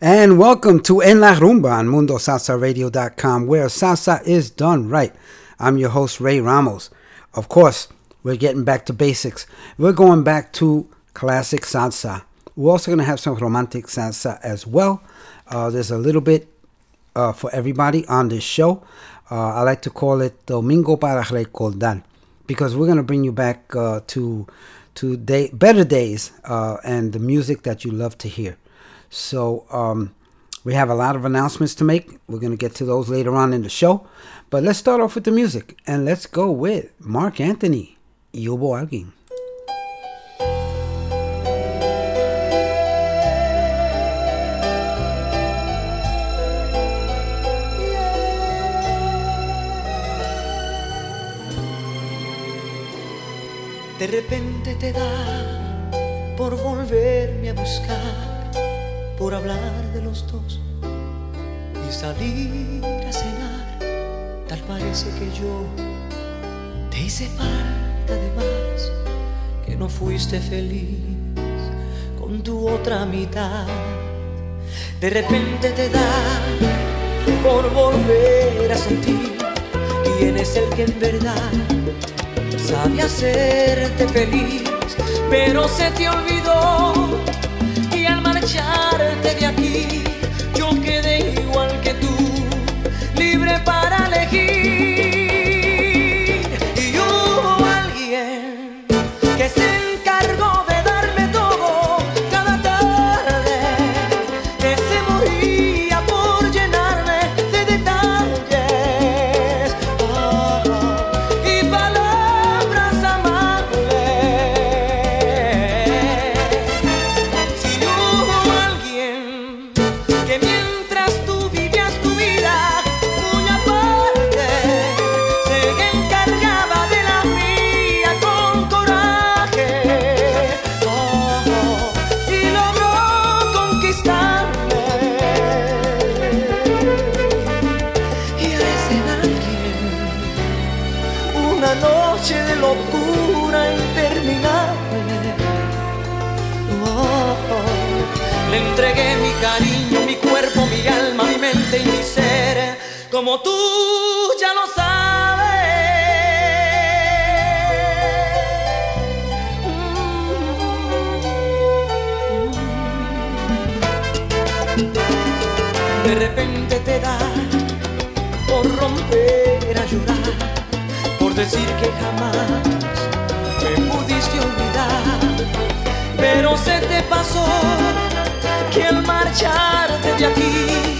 And welcome to En La Rumba on MundoSalsaRadio.com, where salsa is done right. I'm your host, Ray Ramos. Of course, we're getting back to basics. We're going back to classic salsa. We're also going to have some romantic salsa as well. Uh, there's a little bit uh, for everybody on this show. Uh, I like to call it Domingo para Recordar because we're going to bring you back uh, to to day, better days uh, and the music that you love to hear. So um, we have a lot of announcements to make. We're going to get to those later on in the show. But let's start off with the music. And let's go with Marc Anthony, y hubo alguien. De repente te da por volverme a buscar por hablar de los dos y salir a cenar. Tal parece que yo te hice falta de más, que no fuiste feliz con tu otra mitad. De repente te da por volver a sentir quién es el que en verdad sabe hacerte feliz, pero se te olvidó yo quedé igual que tú, libre para elegir. Como tú ya lo sabes. De repente te da por romper a llorar, por decir que jamás me pudiste olvidar, pero se te pasó que al marcharte de aquí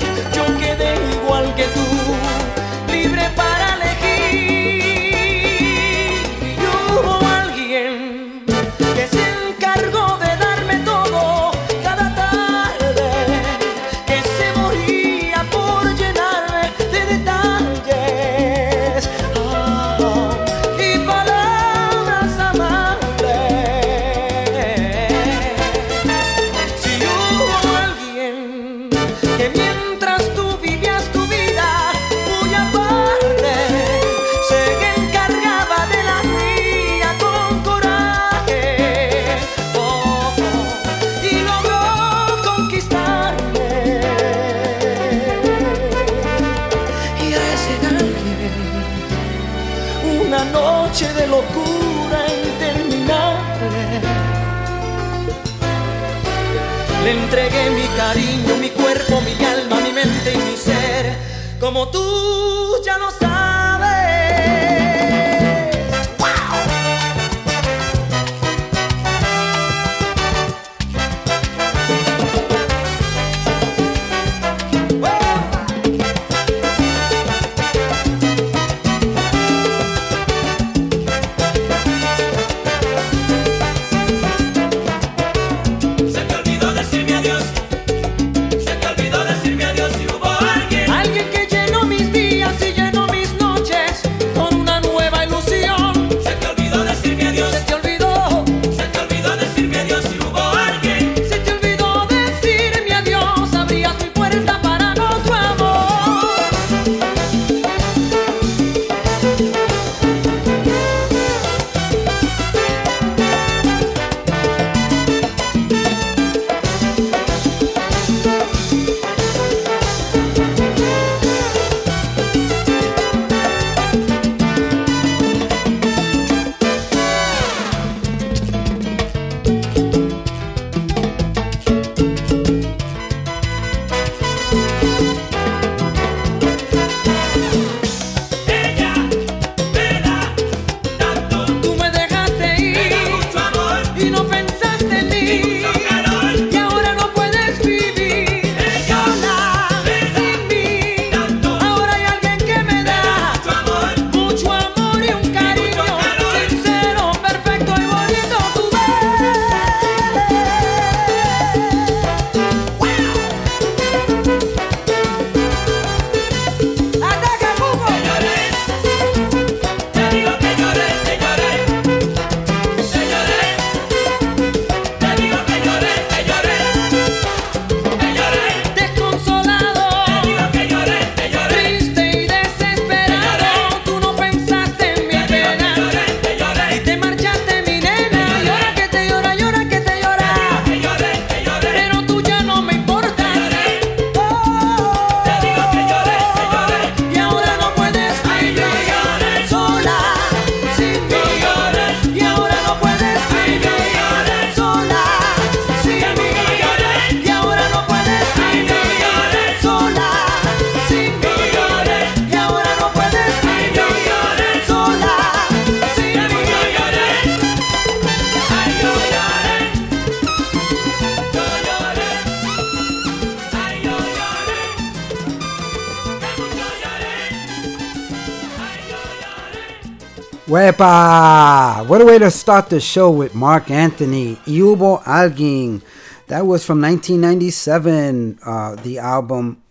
way to start the show with Marc Anthony, Y hubo alguien. That was from 1997, uh, the album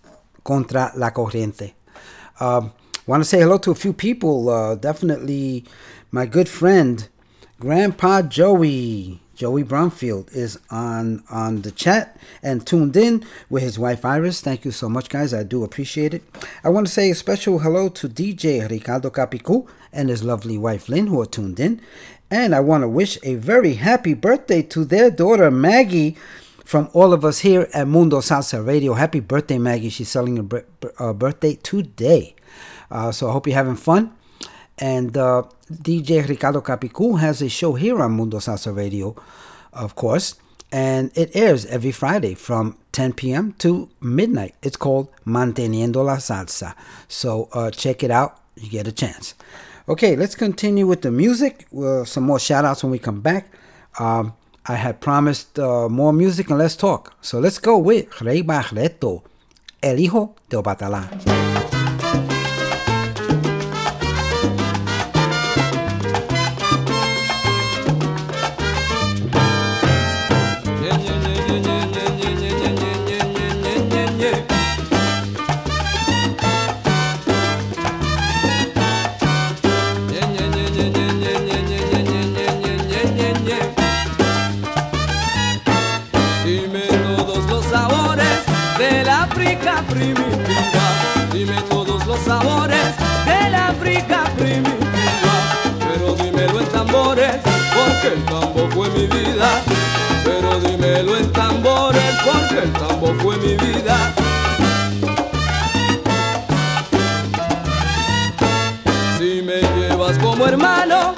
Contra la Corriente. Uh, Want to say hello to a few people. Uh, definitely my good friend, Grandpa Joey. Joey Bromfield is on on the chat and tuned in with his wife Iris. Thank you so much, guys. I do appreciate it. I want to say a special hello to DJ Ricardo Capicu and his lovely wife Lynn, who are tuned in. And I want to wish a very happy birthday to their daughter Maggie from all of us here at Mundo Salsa Radio. Happy birthday, Maggie. She's celebrating her uh, birthday today. Uh, so I hope you're having fun. And uh, DJ Ricardo Capicu has a show here on Mundo Salsa Radio, of course, and it airs every Friday from 10 p.m. to midnight. It's called Manteniendo la Salsa. So uh, check it out. You get a chance. Okay, let's continue with the music. Uh, some more shout outs when we come back. Um, I had promised uh, more music and less talk. So let's go with Ray Barretto, El Hijo de Obatalá. sabores de la África primitiva. Pero dímelo en tambores, porque el tambo fue mi vida. Pero dímelo en tambores, porque el tambo fue mi vida. Si me llevas como hermano,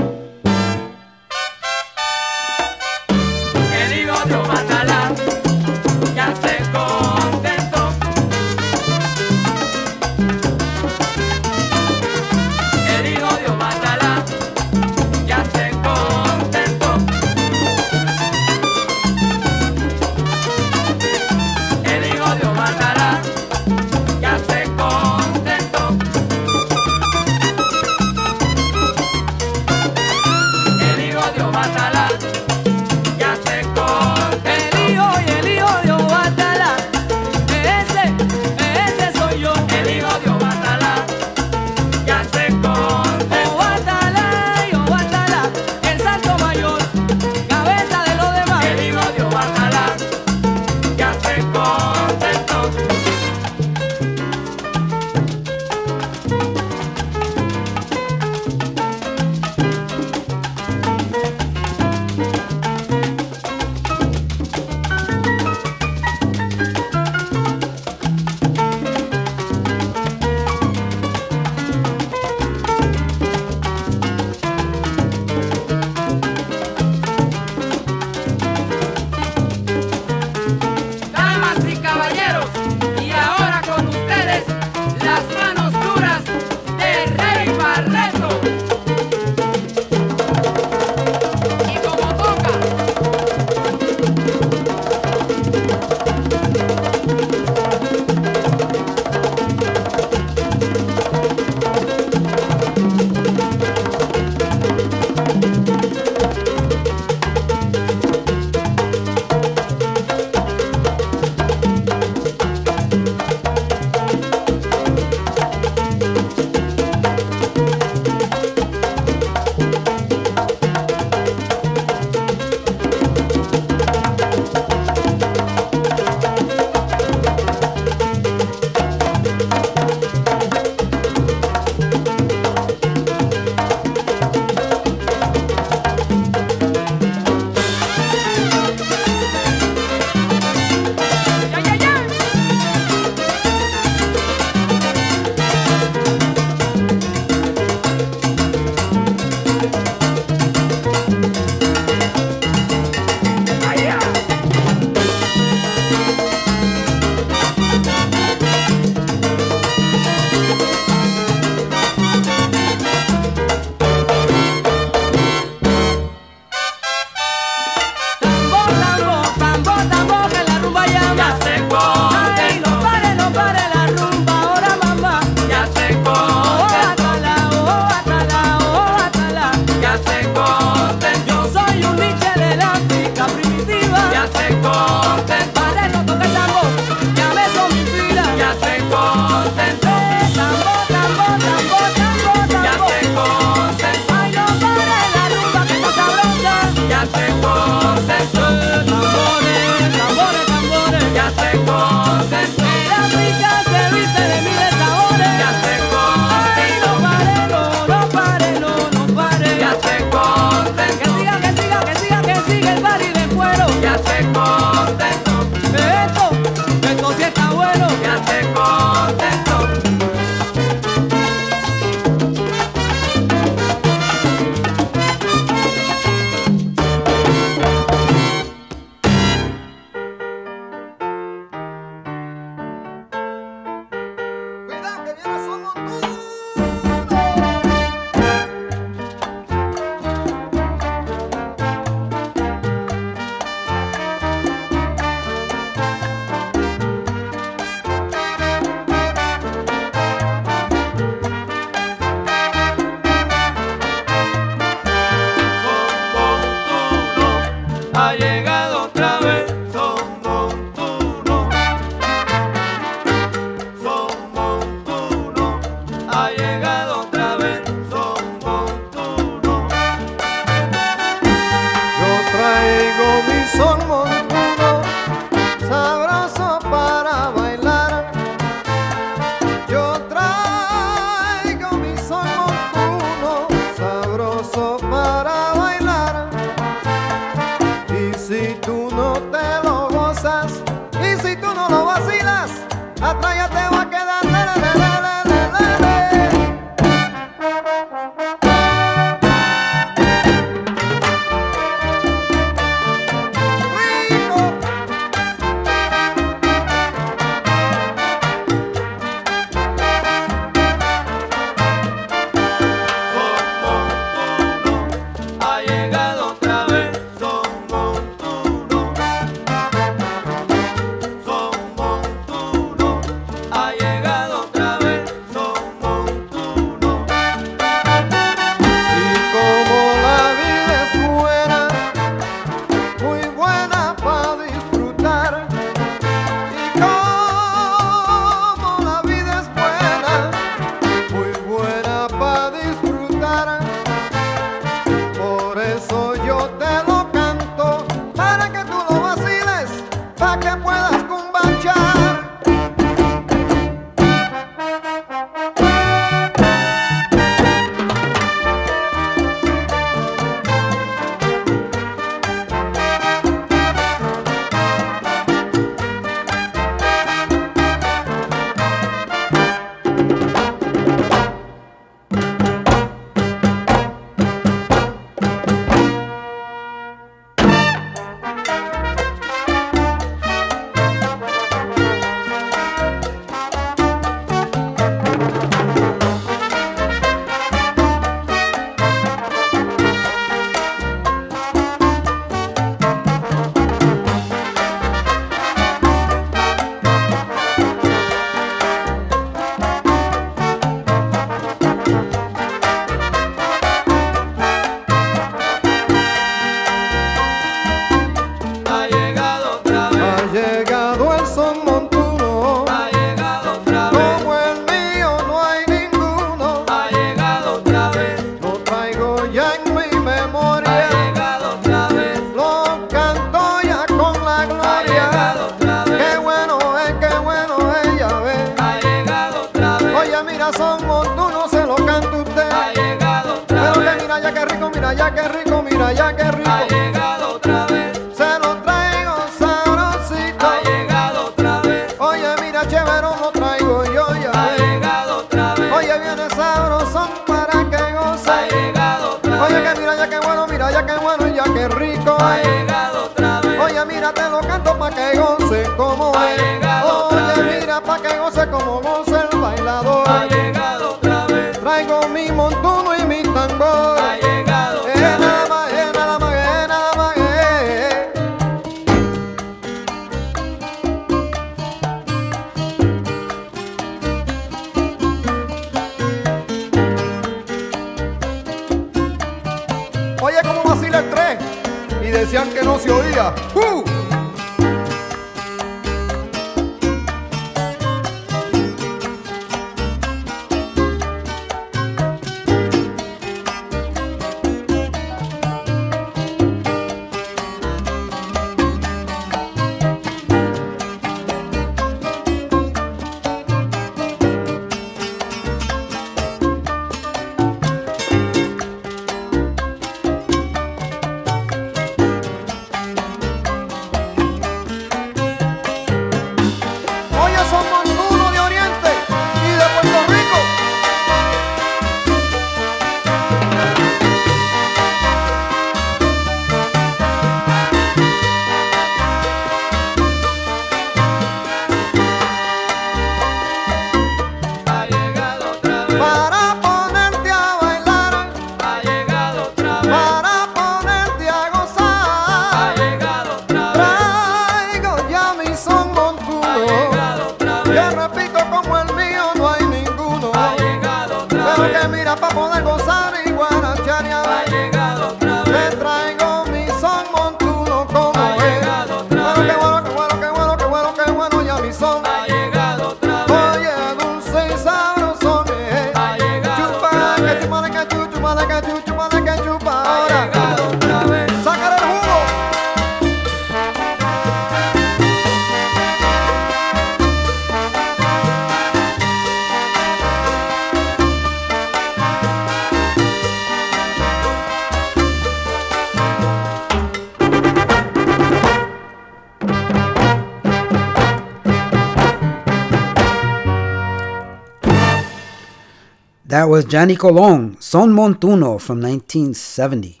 Johnny Colon, Son Montuno from 1970.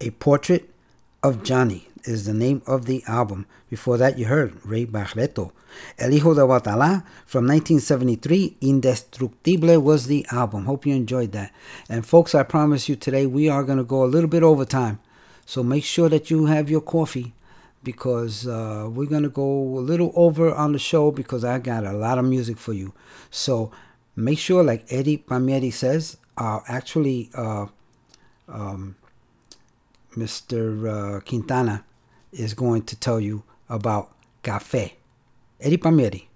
A Portrait of Johnny is the name of the album. Before that, you heard Ray Barretto. El Hijo de Obatalá from 1973. Indestructible was the album. Hope you enjoyed that. And folks, I promise you today we are going to go a little bit over time. So make sure that you have your coffee because uh, we're going to go a little over on the show because I got a lot of music for you. So make sure, like Eddie Palmieri says, actually, uh, um, Mr. Uh, Quintana is going to tell you about café. Eddie Palmieri.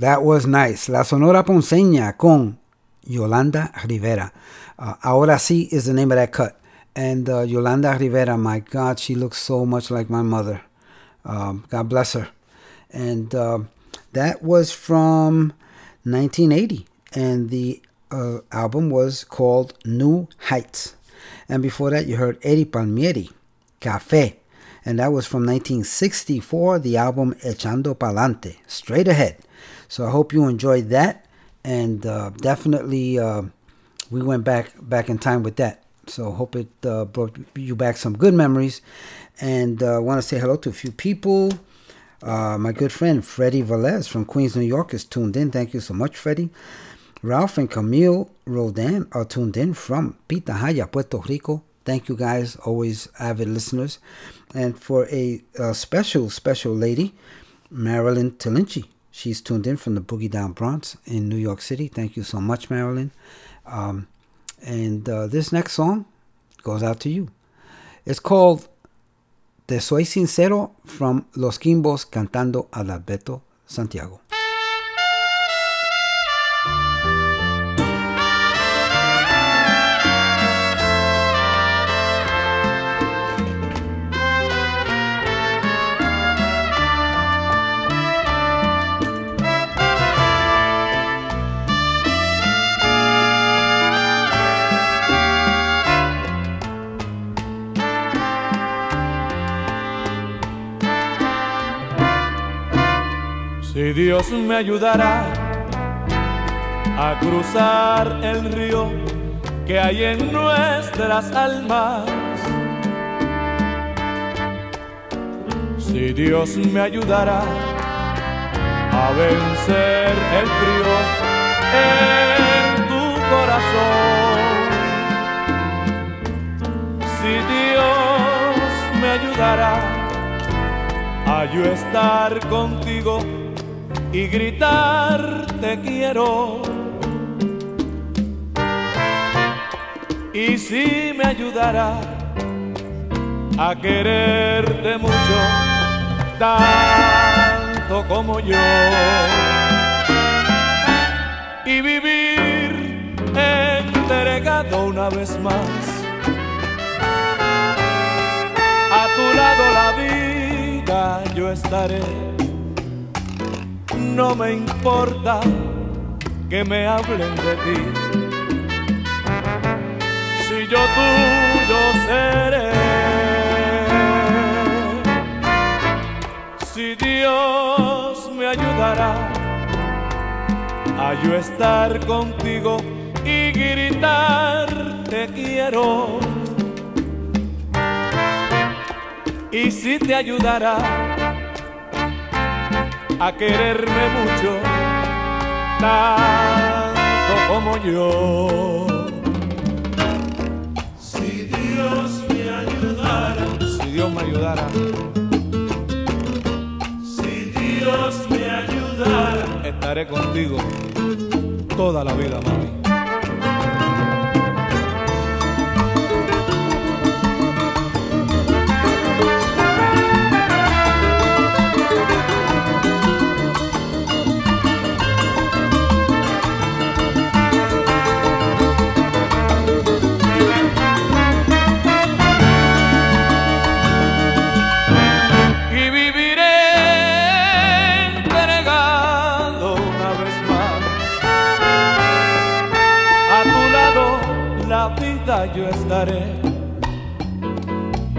That was nice. La Sonora Ponceña con Yolanda Rivera. Uh, Ahora sí is the name of that cut. And uh, Yolanda Rivera, my God, she looks so much like my mother. Um, God bless her. And uh, that was from 1980. And the uh, album was called New Heights. And before that, you heard Eddie Palmieri, Café. And that was from 1964, the album Echando Palante, Straight Ahead. So I hope you enjoyed that. And uh, definitely, uh, we went back back in time with that. So hope it uh, brought you back some good memories. And I want to say hello to a few people. Uh, my good friend Freddie Velez from Queens, New York is tuned in. Thank you so much, Freddie. Ralph and Camille Rodan are tuned in from Pitahaya, Puerto Rico. Thank you guys, always avid listeners. And for a, a special, special lady, Marilyn Talinchi. She's tuned in from the Boogie Down Bronx in New York City. Thank you so much, Marilyn. Um, and uh, this next song goes out to you. It's called Te Soy Sincero from Los Kimbos cantando Adalberto Santiago. Si Dios me ayudará a cruzar el río que hay en nuestras almas. Si Dios me ayudará a vencer el frío en tu corazón. Si Dios me ayudará a yo estar contigo y gritar te quiero. Y si me ayudará a quererte mucho, tanto como yo. Y vivir entregado una vez más. A tu lado la vida yo estaré no me importa que me hablen de ti. Si yo tuyo seré, si Dios me ayudará a yo estar contigo y gritar te quiero. Y si te ayudará a quererme mucho, tanto como yo. Si Dios me ayudara, Si Dios me ayudara, si Dios me ayudara, estaré contigo toda la vida, mami.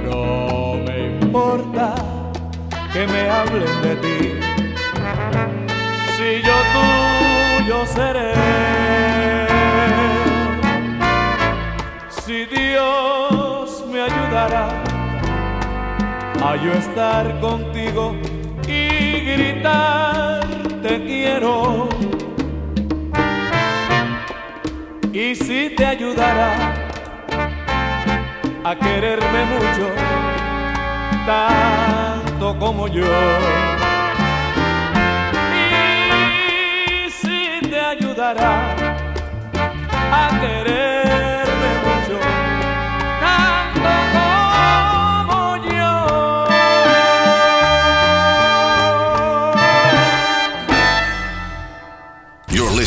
No me importa que me hablen de ti. Si yo tuyo seré. Si Dios me ayudará a yo estar contigo y gritar te quiero. Y si te ayudará a quererme mucho, tanto como yo. Y si te ayudará a quererme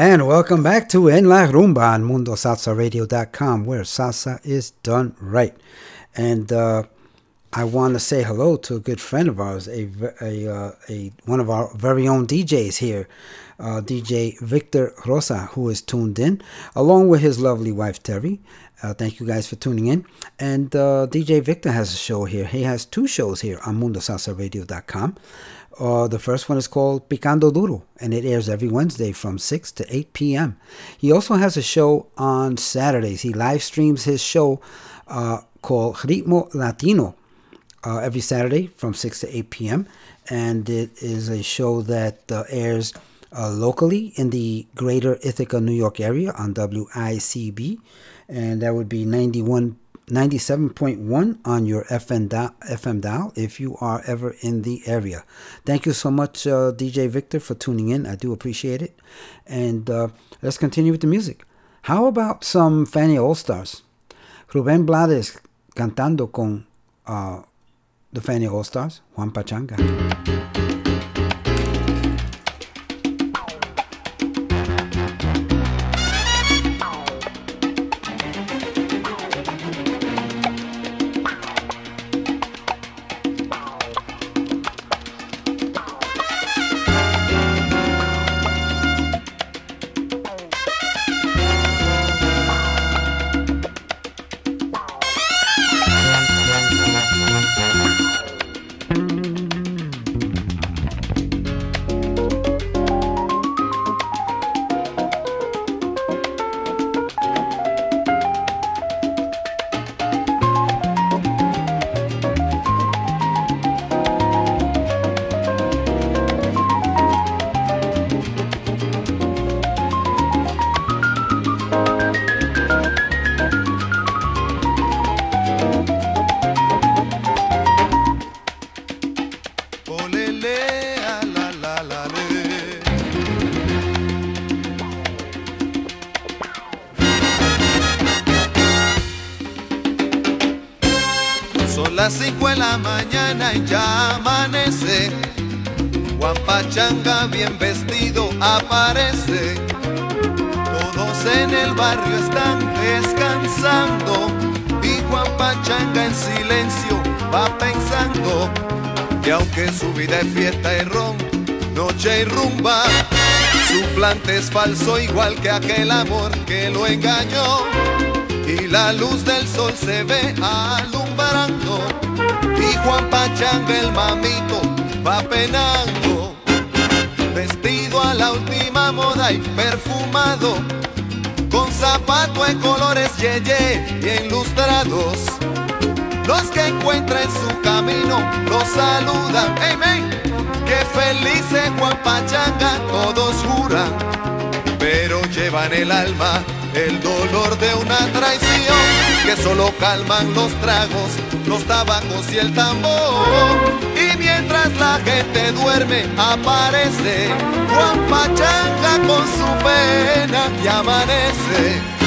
And welcome back to En La Rumba on MundoSalsaRadio.com, where salsa is done right. And uh, I want to say hello to a good friend of ours, a, a, uh, a one of our very own DJs here, uh, DJ Victor Rosa, who is tuned in, along with his lovely wife Terry. Uh, thank you guys for tuning in. And uh, DJ Victor has a show here. He has two shows here on MundoSalsaRadio.com. Uh, the first one is called Picando Duro, and it airs every Wednesday from 6 to 8 p.m. He also has a show on Saturdays. He live streams his show uh, called Ritmo Latino uh, every Saturday from 6 to 8 p.m. And it is a show that uh, airs uh, locally in the greater Ithaca, New York area on WICB. And that would be 91, 97.1 on your FM dial, FM dial if you are ever in the area. Thank you so much, uh, DJ Victor, for tuning in. I do appreciate it. And uh, let's continue with the music. How about some Fania All Stars? Rubén Blades cantando con uh, the Fania All Stars, Juan Pachanga. Las cinco de la mañana y ya amanece. Juan Pachanga bien vestido aparece. Todos en el barrio están descansando. Y Juan Pachanga en silencio va pensando que aunque su vida es fiesta y ron, noche y rumba, su plante es falso igual que aquel amor que lo engañó. Y la luz del sol se ve Y Juan Pachanga el mamito va penando. Vestido a la última moda y perfumado. Con zapato en colores yeye y enlustrados. Los que encuentra en su camino los saludan. Amén. Que feliz es Juan Pachanga, todos juran. Pero llevan el alma el dolor de una traición. Que solo calman los tragos, los tabacos y el tambor. Y mientras la gente duerme, aparece Juan Pachanga con su pena y amanece.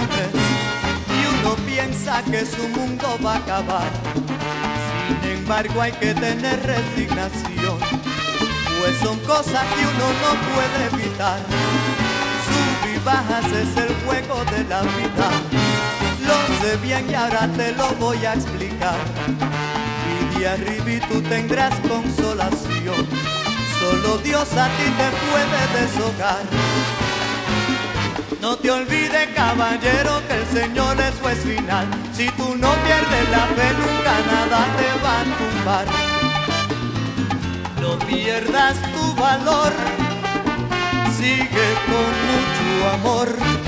Y uno piensa que su mundo va a acabar. Sin embargo, hay que tener resignación, pues son cosas que uno no puede evitar. Sub y bajas es el juego de la vida. Lo sé bien y ahora te lo voy a explicar y arriba y tú tendrás consolación. Solo Dios a ti te puede deshogar. No te olvides, caballero, que el Señor es juez final. Si tú no pierdes la fe, nunca nada te va a tumbar. No pierdas tu valor, sigue con mucho amor.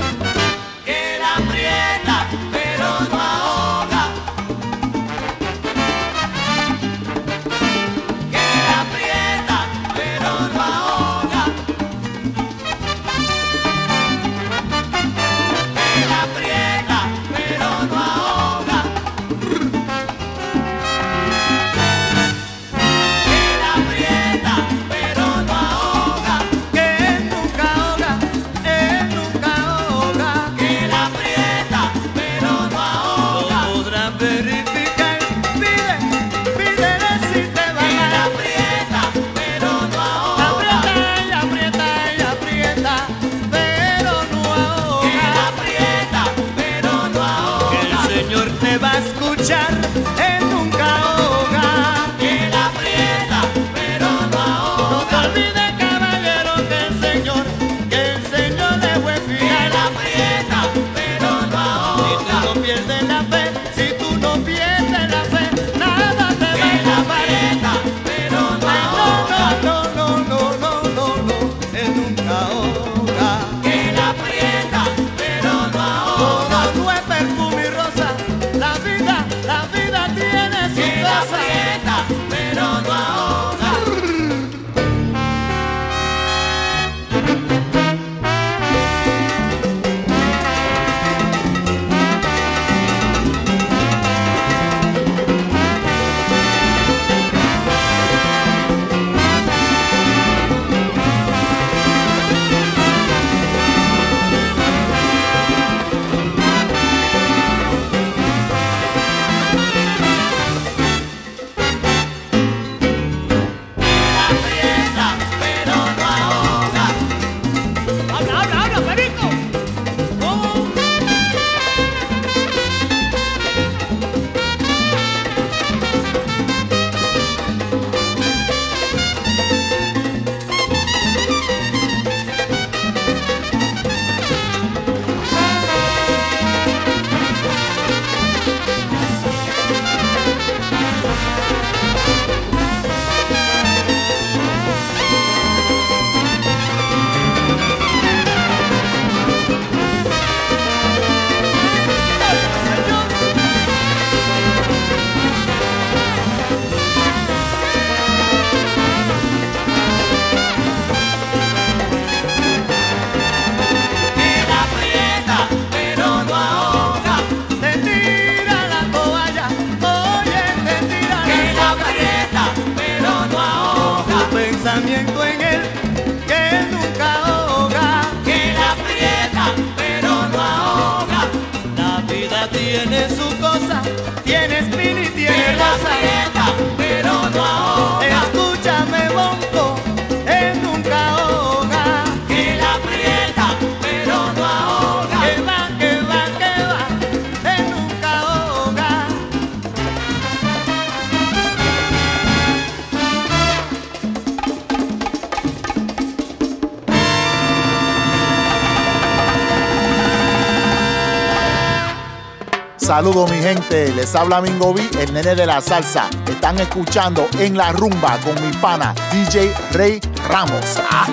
Les habla Mingo B, el nene de la salsa. Están escuchando en la rumba con mi pana DJ Rey Ramos. Ah.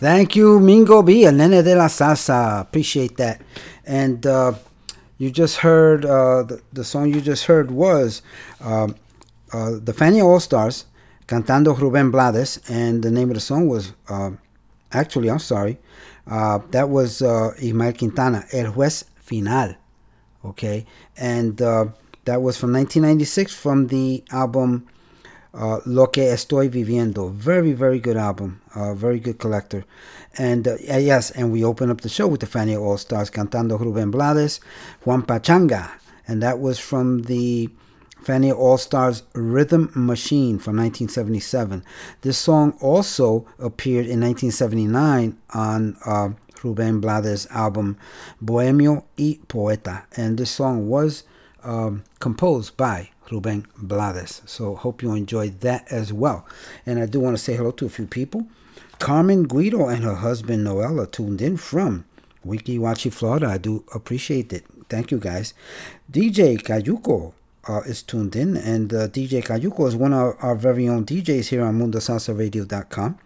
Thank you, Mingo B, El Nene de la Salsa. Appreciate that. And uh, you just heard, uh, the, the song you just heard was um, uh, the Fania All Stars, cantando Rubén Blades, and the name of the song was uh, actually, I'm sorry, uh, that was uh, Ismael Quintana, El Juez Final. Okay, and uh, that was from 1996 from the album uh, Lo que estoy viviendo. Very, very good album. Uh, very good collector. And yes, and we open up the show with the Fania All Stars cantando Rubén Blades, Juan Pachanga, and that was from the Fania All Stars Rhythm Machine from 1977. This song also appeared in 1979 on uh, Rubén Blades' album Bohemio y Poeta, and this song was um, composed by Ruben Blades. So hope you enjoyed that as well. And I do want to say hello to a few people. Carmen Guido and her husband Noella tuned in from Weeki Wachee, Florida. I do appreciate it. Thank you guys. DJ Cayuco uh, is tuned in, and uh, DJ Cayuco is one of our very own DJs here on MundoSalsaRadio.com.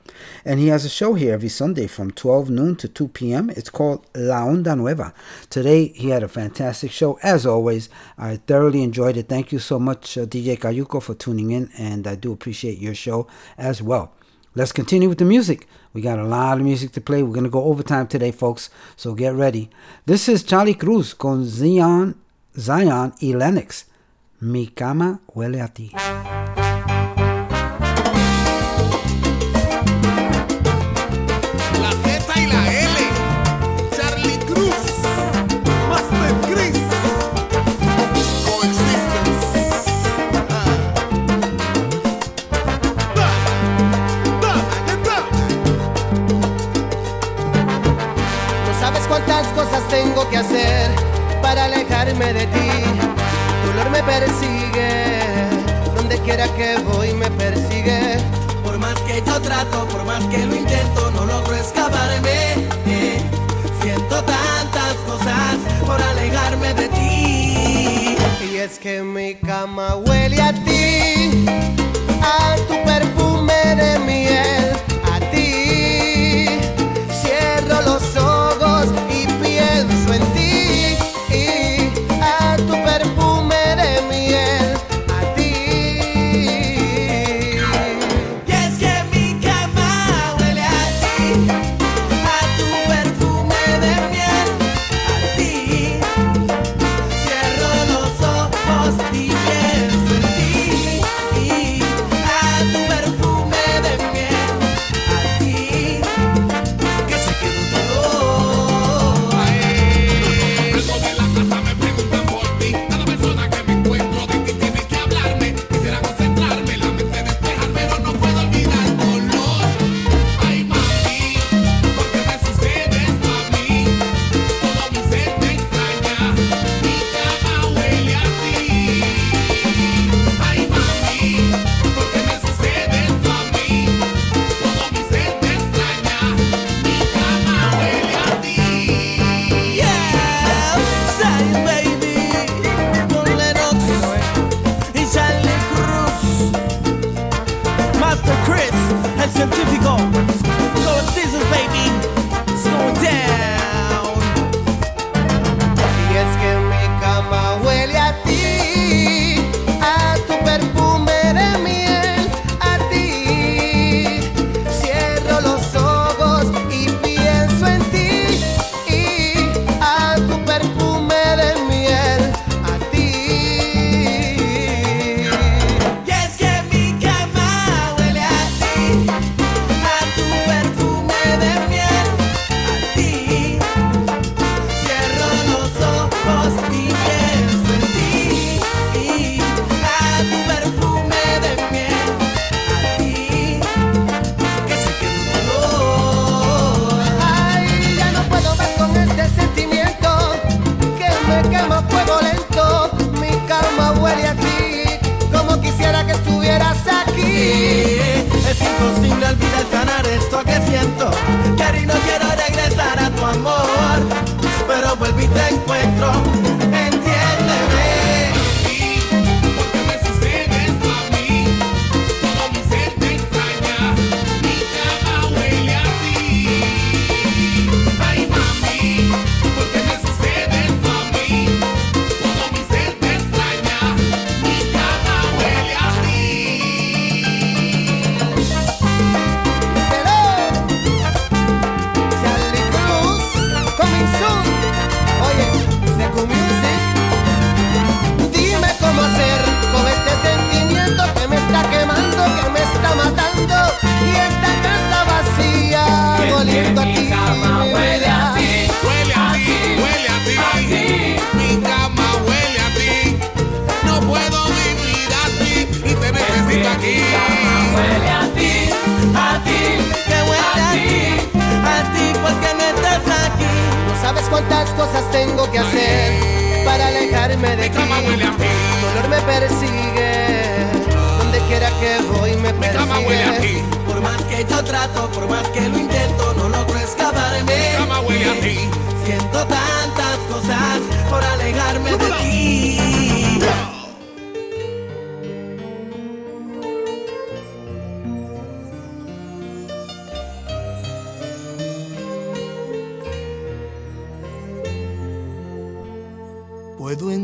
And he has a show here every Sunday from 12 noon to 2 p.m. It's called La Onda Nueva. Today, he had a fantastic show. As always, I thoroughly enjoyed it. Thank you so much, uh, DJ Cayuco, for tuning in, and I do appreciate your show as well. Let's continue with the music. We got a lot of music to play. We're going to go overtime today, folks, so get ready. This is Charlie Cruz con Zion, Zion y Lennox. Mi cama huele a ti. La Z y la L. Charlie Cruz. Mas de Chris. Coexistence. No sabes cuántas cosas tengo que hacer para alejarme de ti. Tu olor me persigue, donde quiera que voy me persigue. Por más que yo trato, por más que lo intento, no logro escaparme. Siento tantas cosas por alejarme de ti. Y es que mi cama huele a ti, a tu perfume de miel,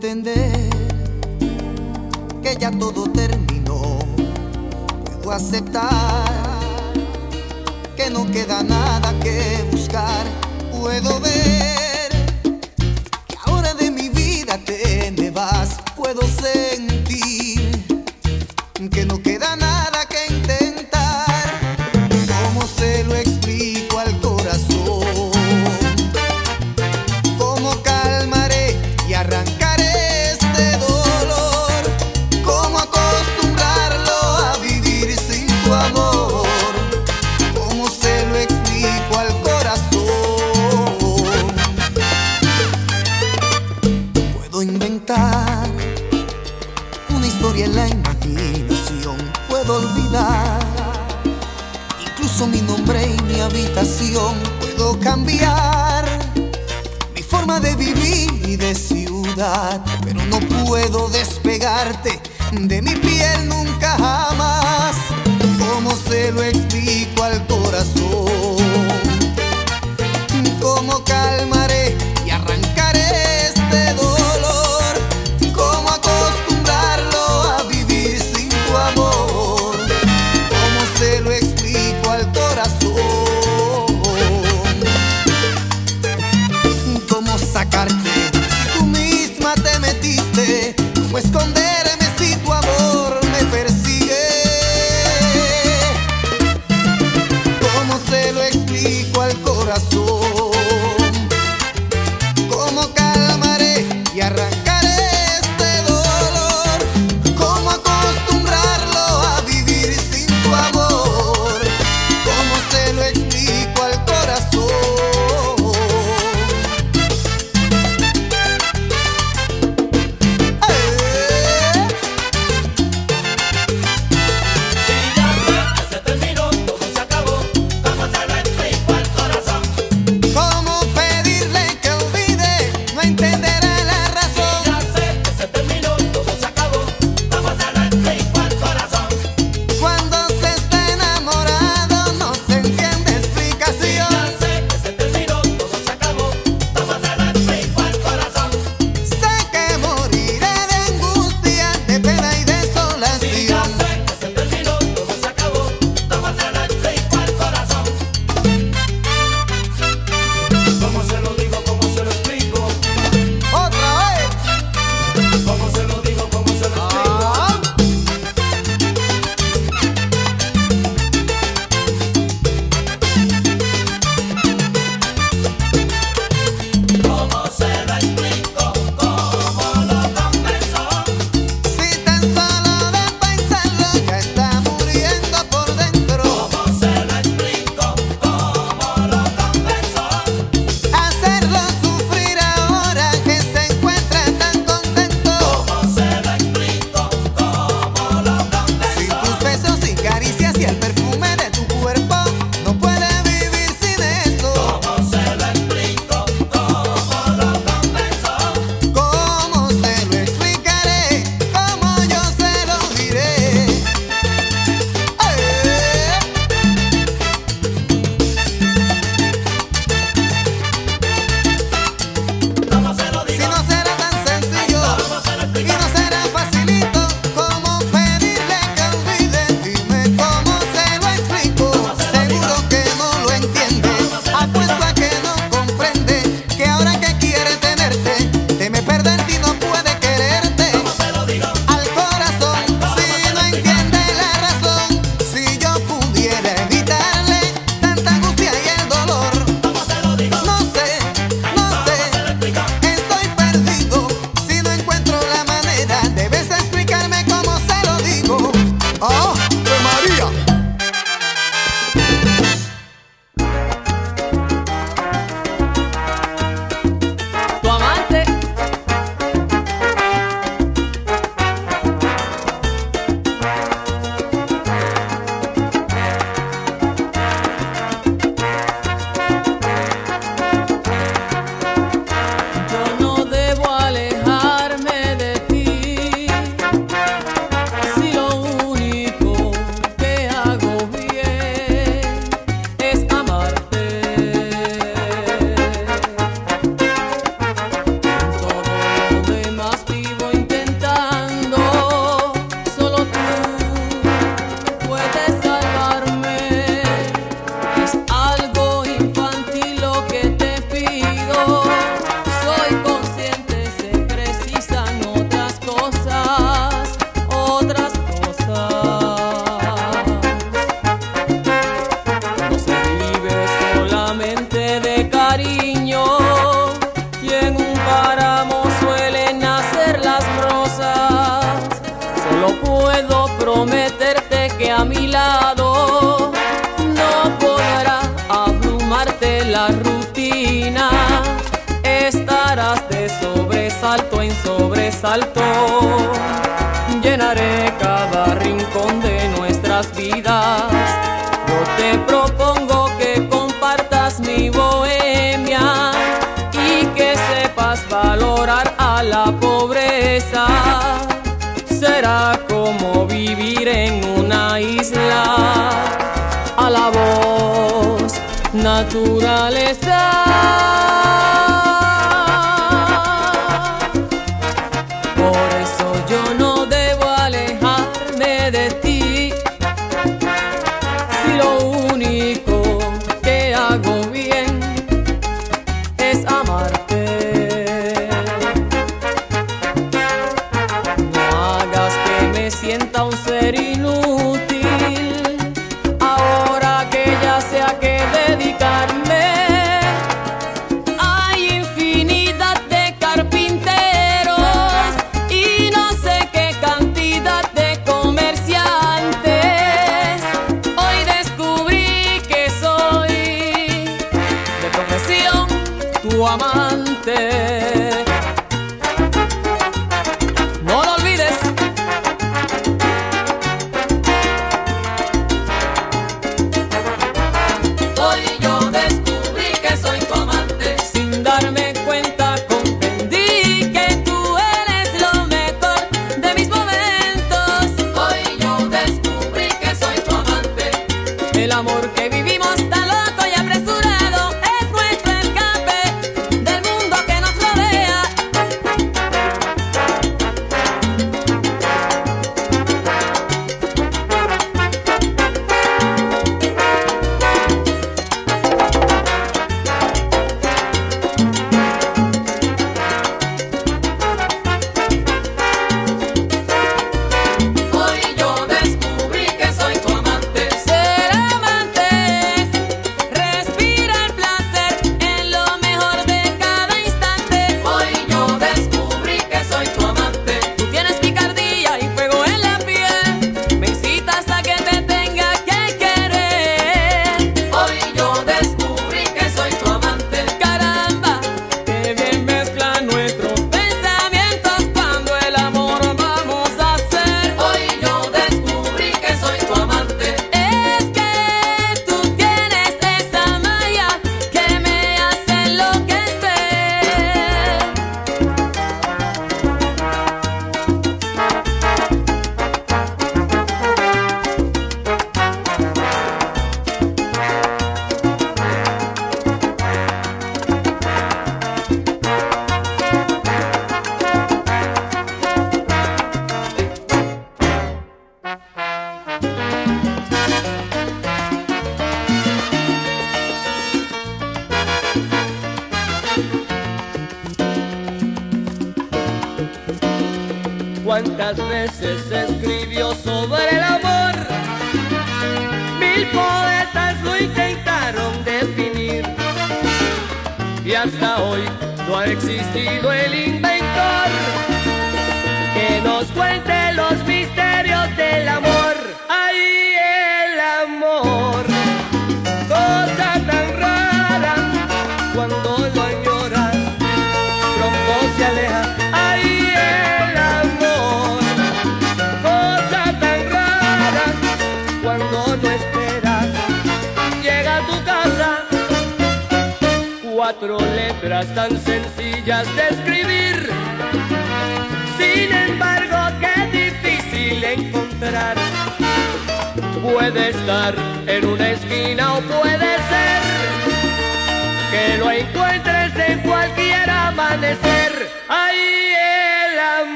entender que ya todo terminó. Puedo aceptar que no queda nada que buscar. Puedo ver.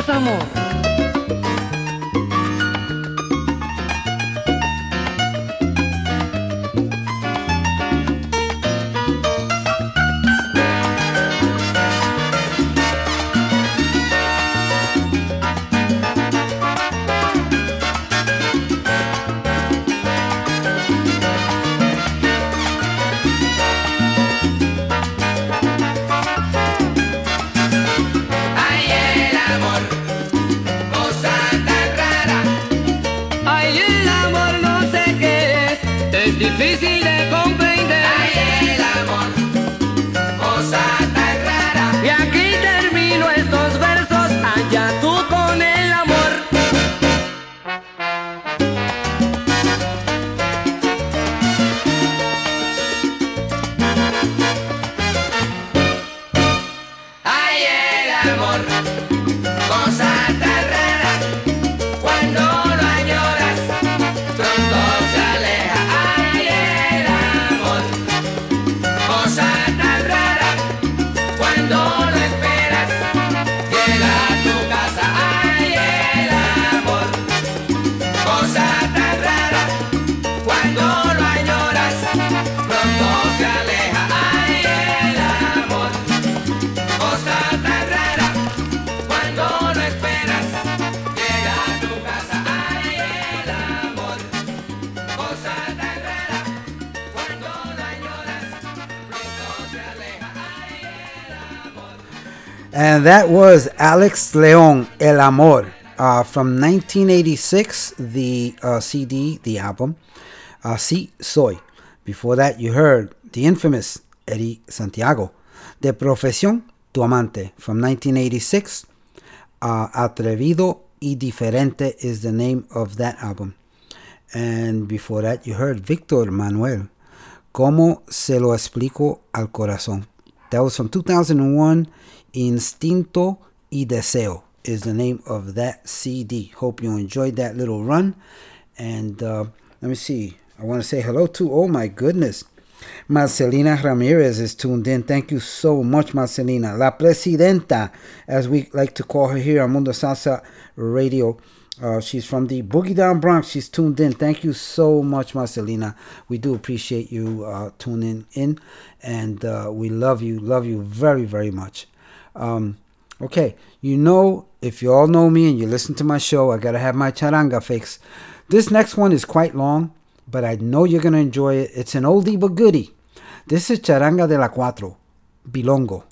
技も。Difícil And that was Alex Leon, El Amor, uh, from 1986, the uh, CD, the album, uh, Si Soy. Before that, you heard the infamous Eddie Santiago, De Profesión, Tu Amante, from 1986. Uh, Atrevido y Diferente is the name of that album. And before that, you heard Victor Manuelle, ¿Cómo se lo explico al corazón? That was from 2001. Instinto y Deseo is the name of that CD. Hope you enjoyed that little run. And uh, let me see. I want to say hello to, oh my goodness, Marcelina Ramirez is tuned in. Thank you so much, Marcelina. La Presidenta, as we like to call her here on Mundo Salsa Radio. Uh, she's from the Boogie Down Bronx. She's tuned in. Thank you so much, Marcelina. We do appreciate you uh, tuning in, and uh, we love you, love you very, very much. Um, okay, you know, if you all know me and you listen to my show, I gotta have my charanga fix. This next one is quite long, but I know you're gonna enjoy it. It's an oldie but goodie. This is Charanga de la Cuatro, Bilongo.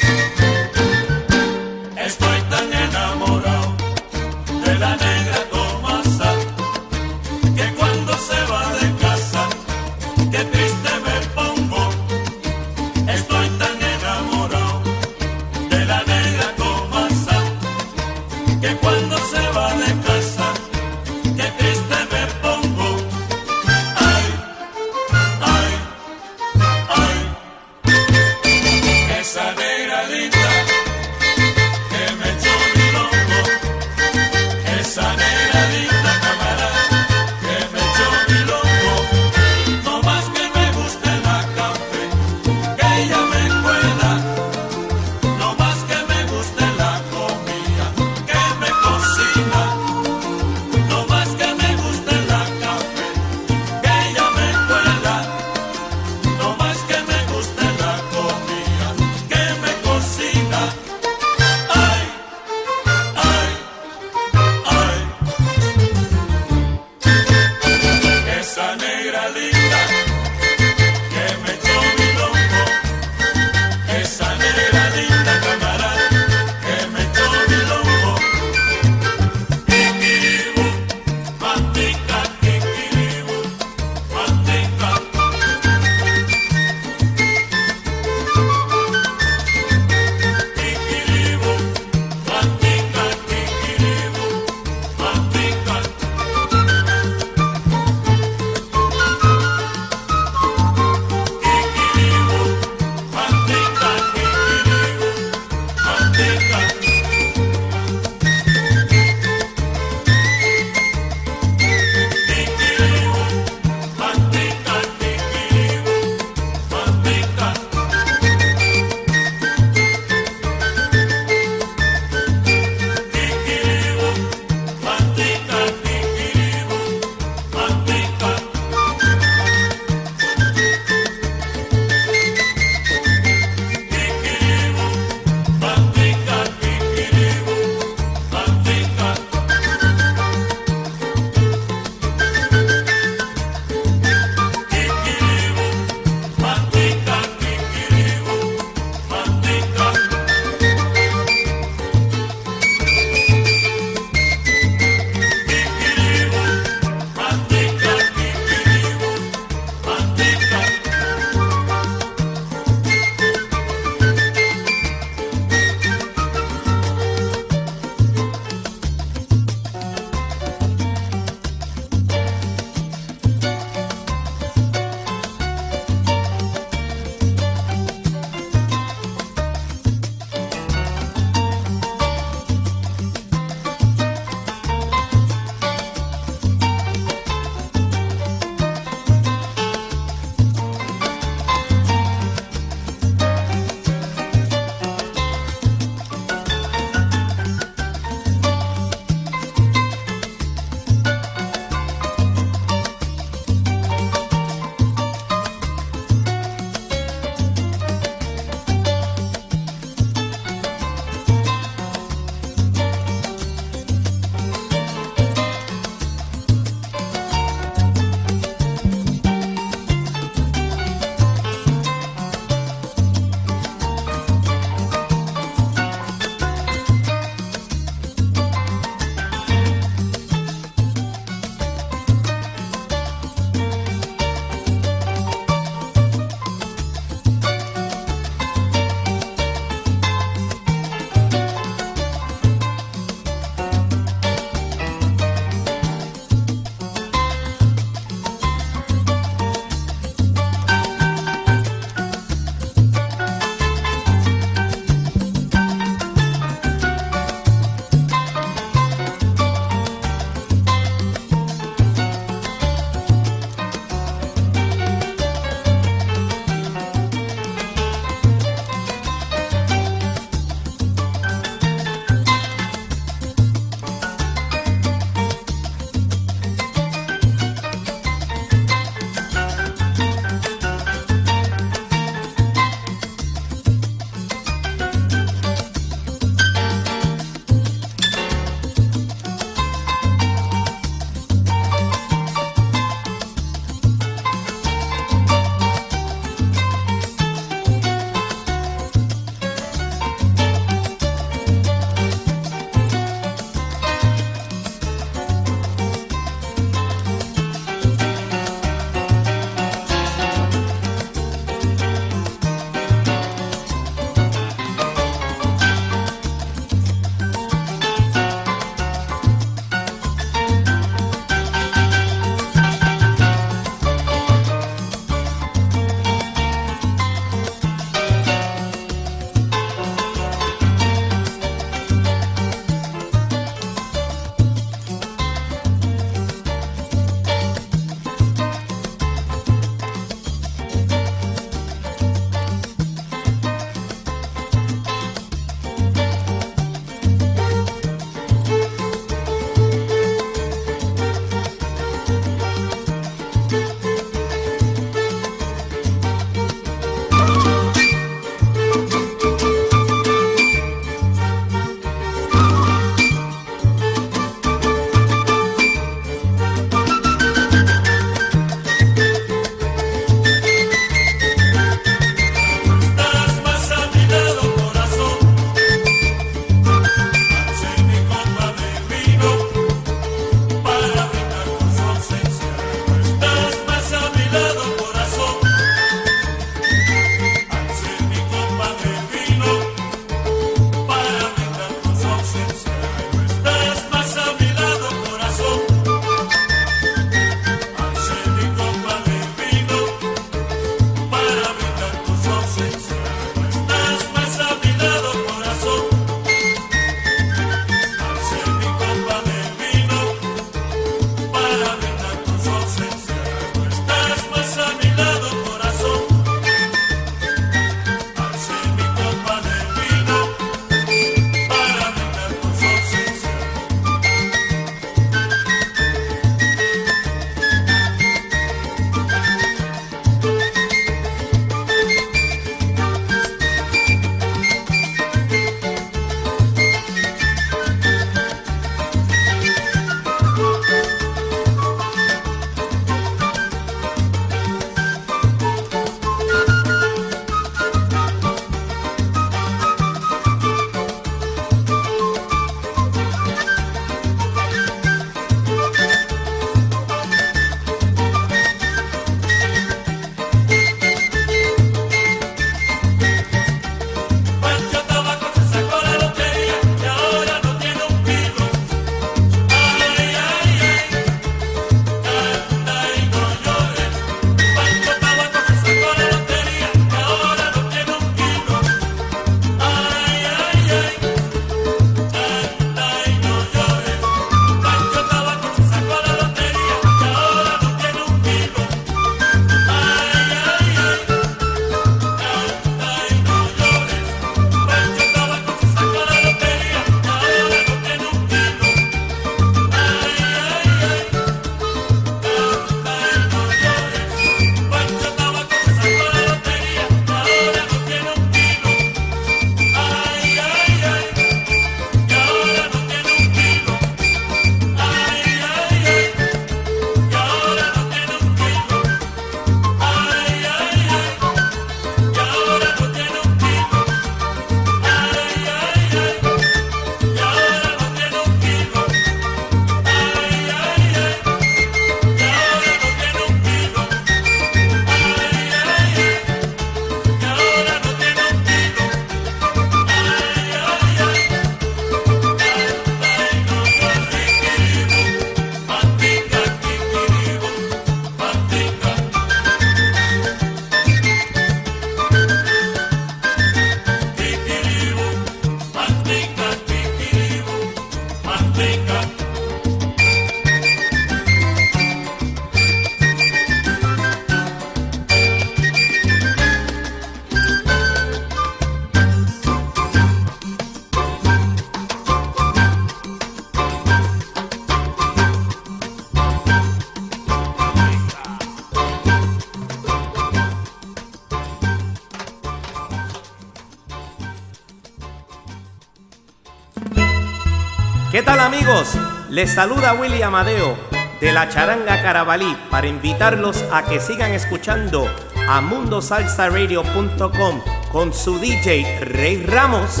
Amigos? Les saluda Willy Amadeo de la Charanga Carabalí para invitarlos a que sigan escuchando a mundosalsaradio.com con su DJ Rey Ramos.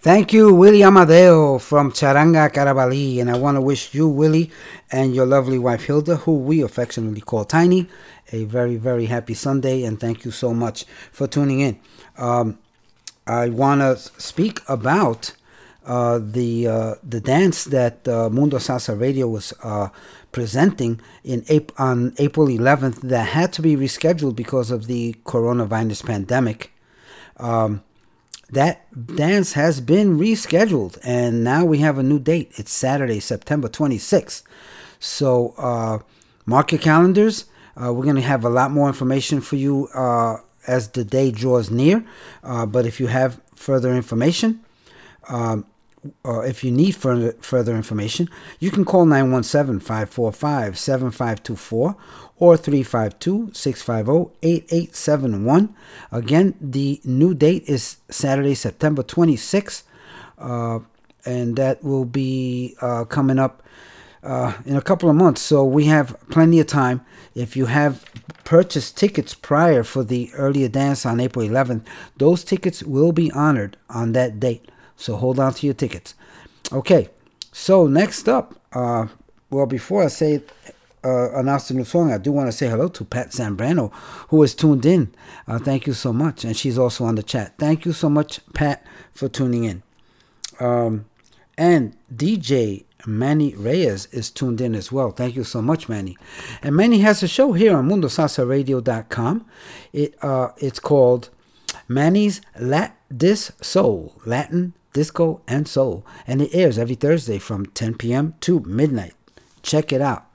Thank you, Willie Amadeo from Charanga Carabali. And I want to wish you, Willie, and your lovely wife, Hilda, who we affectionately call Tiny, a very, very happy Sunday. And thank you so much for tuning in. Um, I want to speak about uh, the uh, the dance that uh, Mundo Salsa Radio was uh, presenting in Ap- on April 11th that had to be rescheduled because of the coronavirus pandemic. Um, that dance has been rescheduled and now we have a new date. It's saturday september 26th so uh, mark your calendars. Uh, we're going to have a lot more information for you as the day draws near uh, but if you have further information um, uh, if you need further further information, you can call 917-545-7524 or 352-650-8871. Again, the new date is Saturday, September 26th, uh, and that will be uh, coming up uh, in a couple of months. So we have plenty of time. If you have purchased tickets prior for the earlier dance on April 11th, those tickets will be honored on that date. So hold on to your tickets. Okay, so next up, uh, well, before I say uh, announce the new song, I do want to say hello to Pat Zambrano, who is tuned in. Uh, thank you so much, and she's also on the chat. Thank you so much, Pat, for tuning in. Um, and DJ Manny Reyes is tuned in as well. Thank you so much, Manny. And Manny has a show here on MundoSalsaRadio.com. It uh, it's called Manny's Lat Dis Soul, Latin, Disco, and Soul. And it airs every Thursday from 10 p.m. to midnight. Check it out.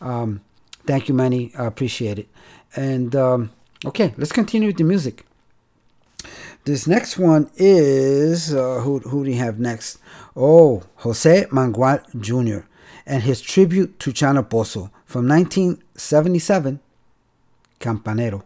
Um, thank you, Manny. I appreciate it. And um, okay, let's continue with the music. This next one is uh, who who do you have next? Oh, Jose Mangual Jr. and his tribute to Chano Pozo from 1977, Campanero.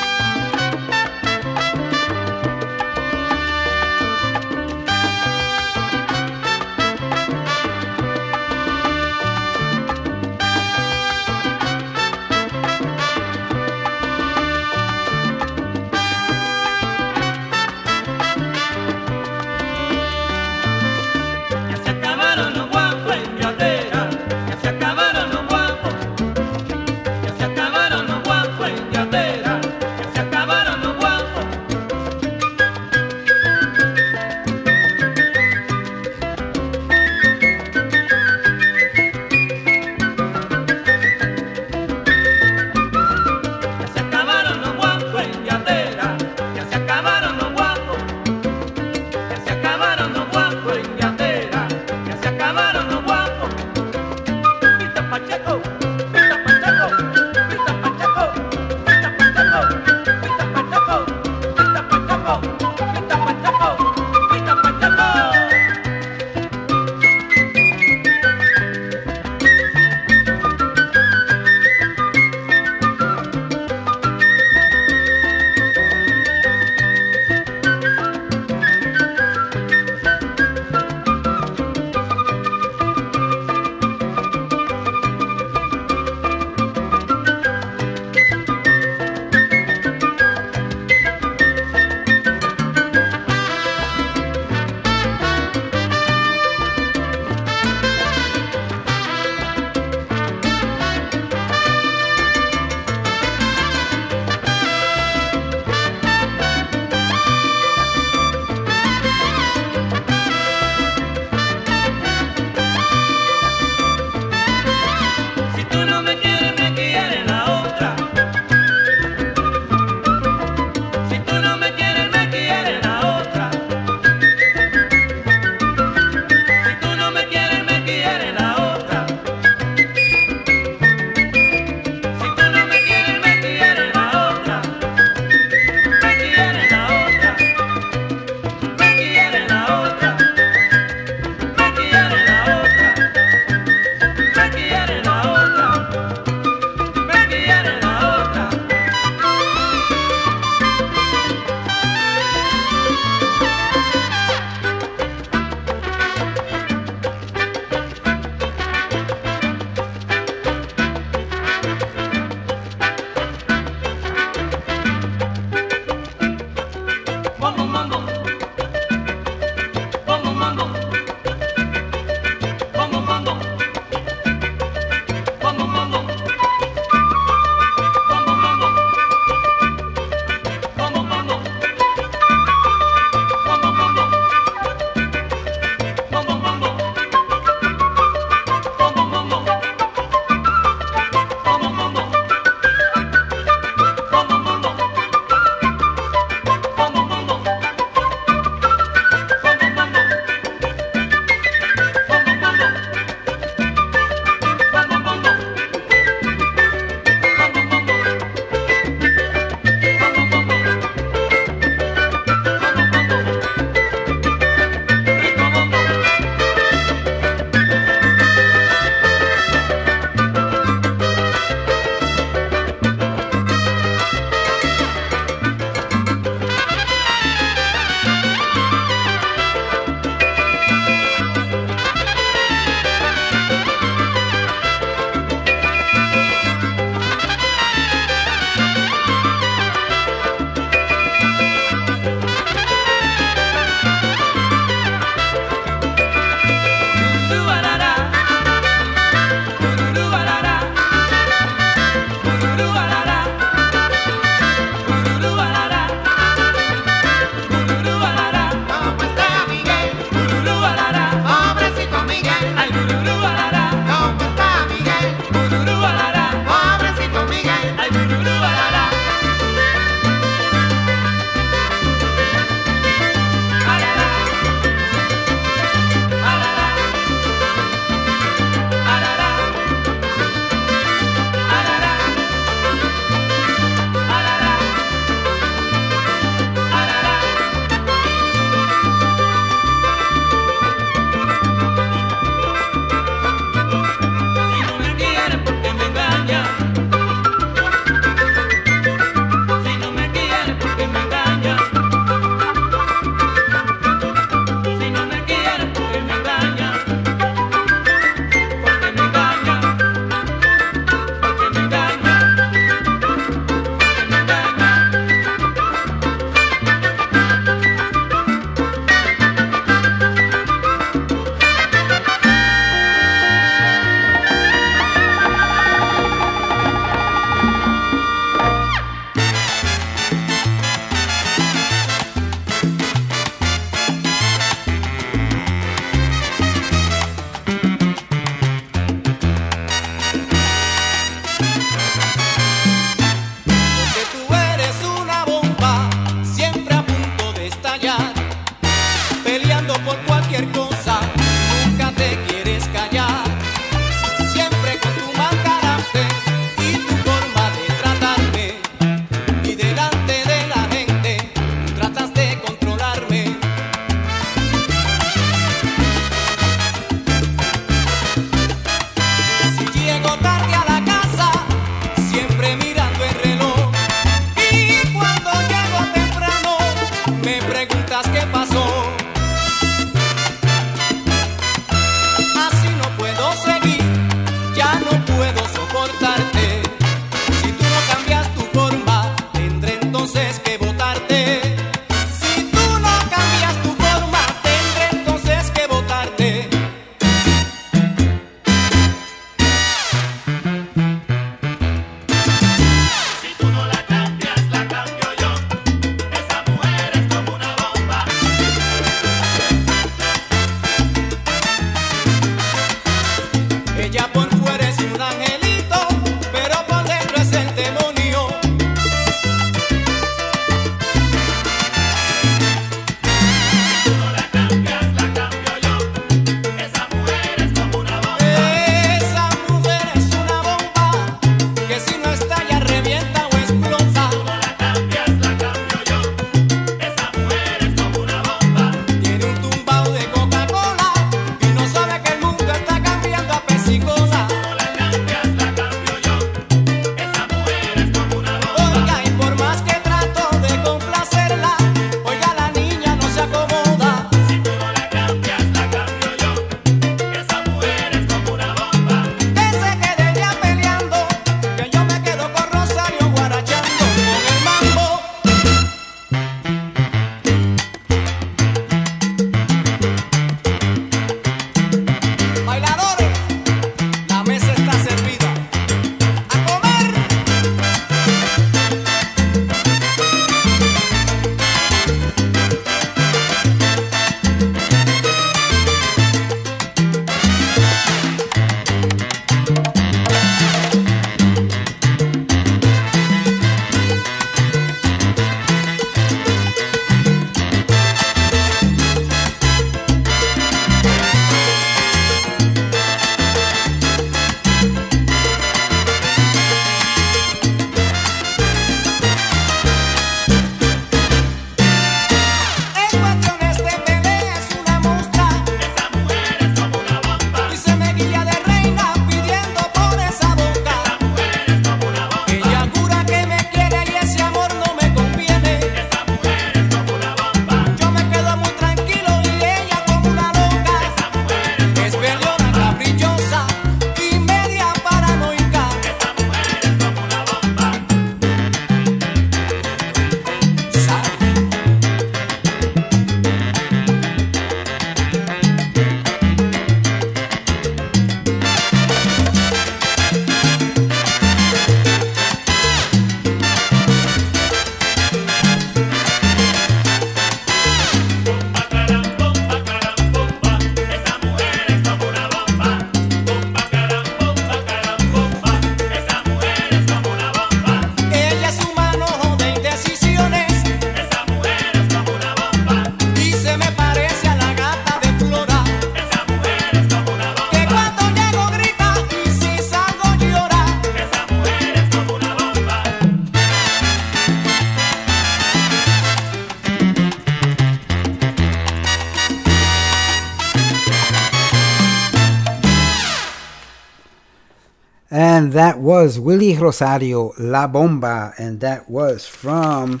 Was Willie Rosario, La Bomba. And that was from,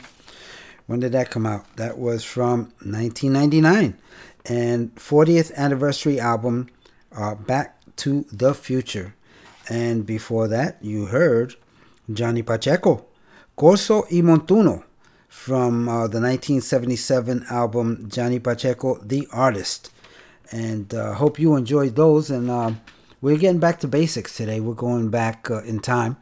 when did that come out? That was from 1999. And 40th anniversary album, uh, Back to the Future. And before that, you heard Johnny Pacheco, Corso y Montuno from uh, the 1977 album Johnny Pacheco, The Artist. And uh, hope you enjoyed those. And uh, we're getting back to basics today. We're going back uh, in time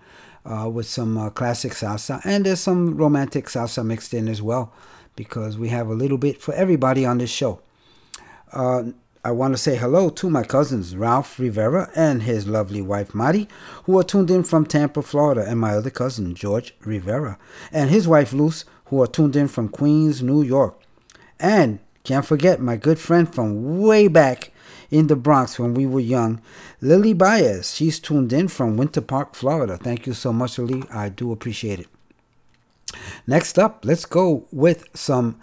uh, with some uh, classic salsa. And there's some romantic salsa mixed in as well because we have a little bit for everybody on this show. I want to say hello to my cousins Ralph Rivera and his lovely wife Mari, who are tuned in from Tampa, Florida, and my other cousin George Rivera and his wife Luce, who are tuned in from Queens, New York. And can't forget my good friend from way back in the Bronx when we were young, Lily Baez. She's tuned in from Winter Park, Florida. Thank you so much, Lily. I do appreciate it. Next up, let's go with some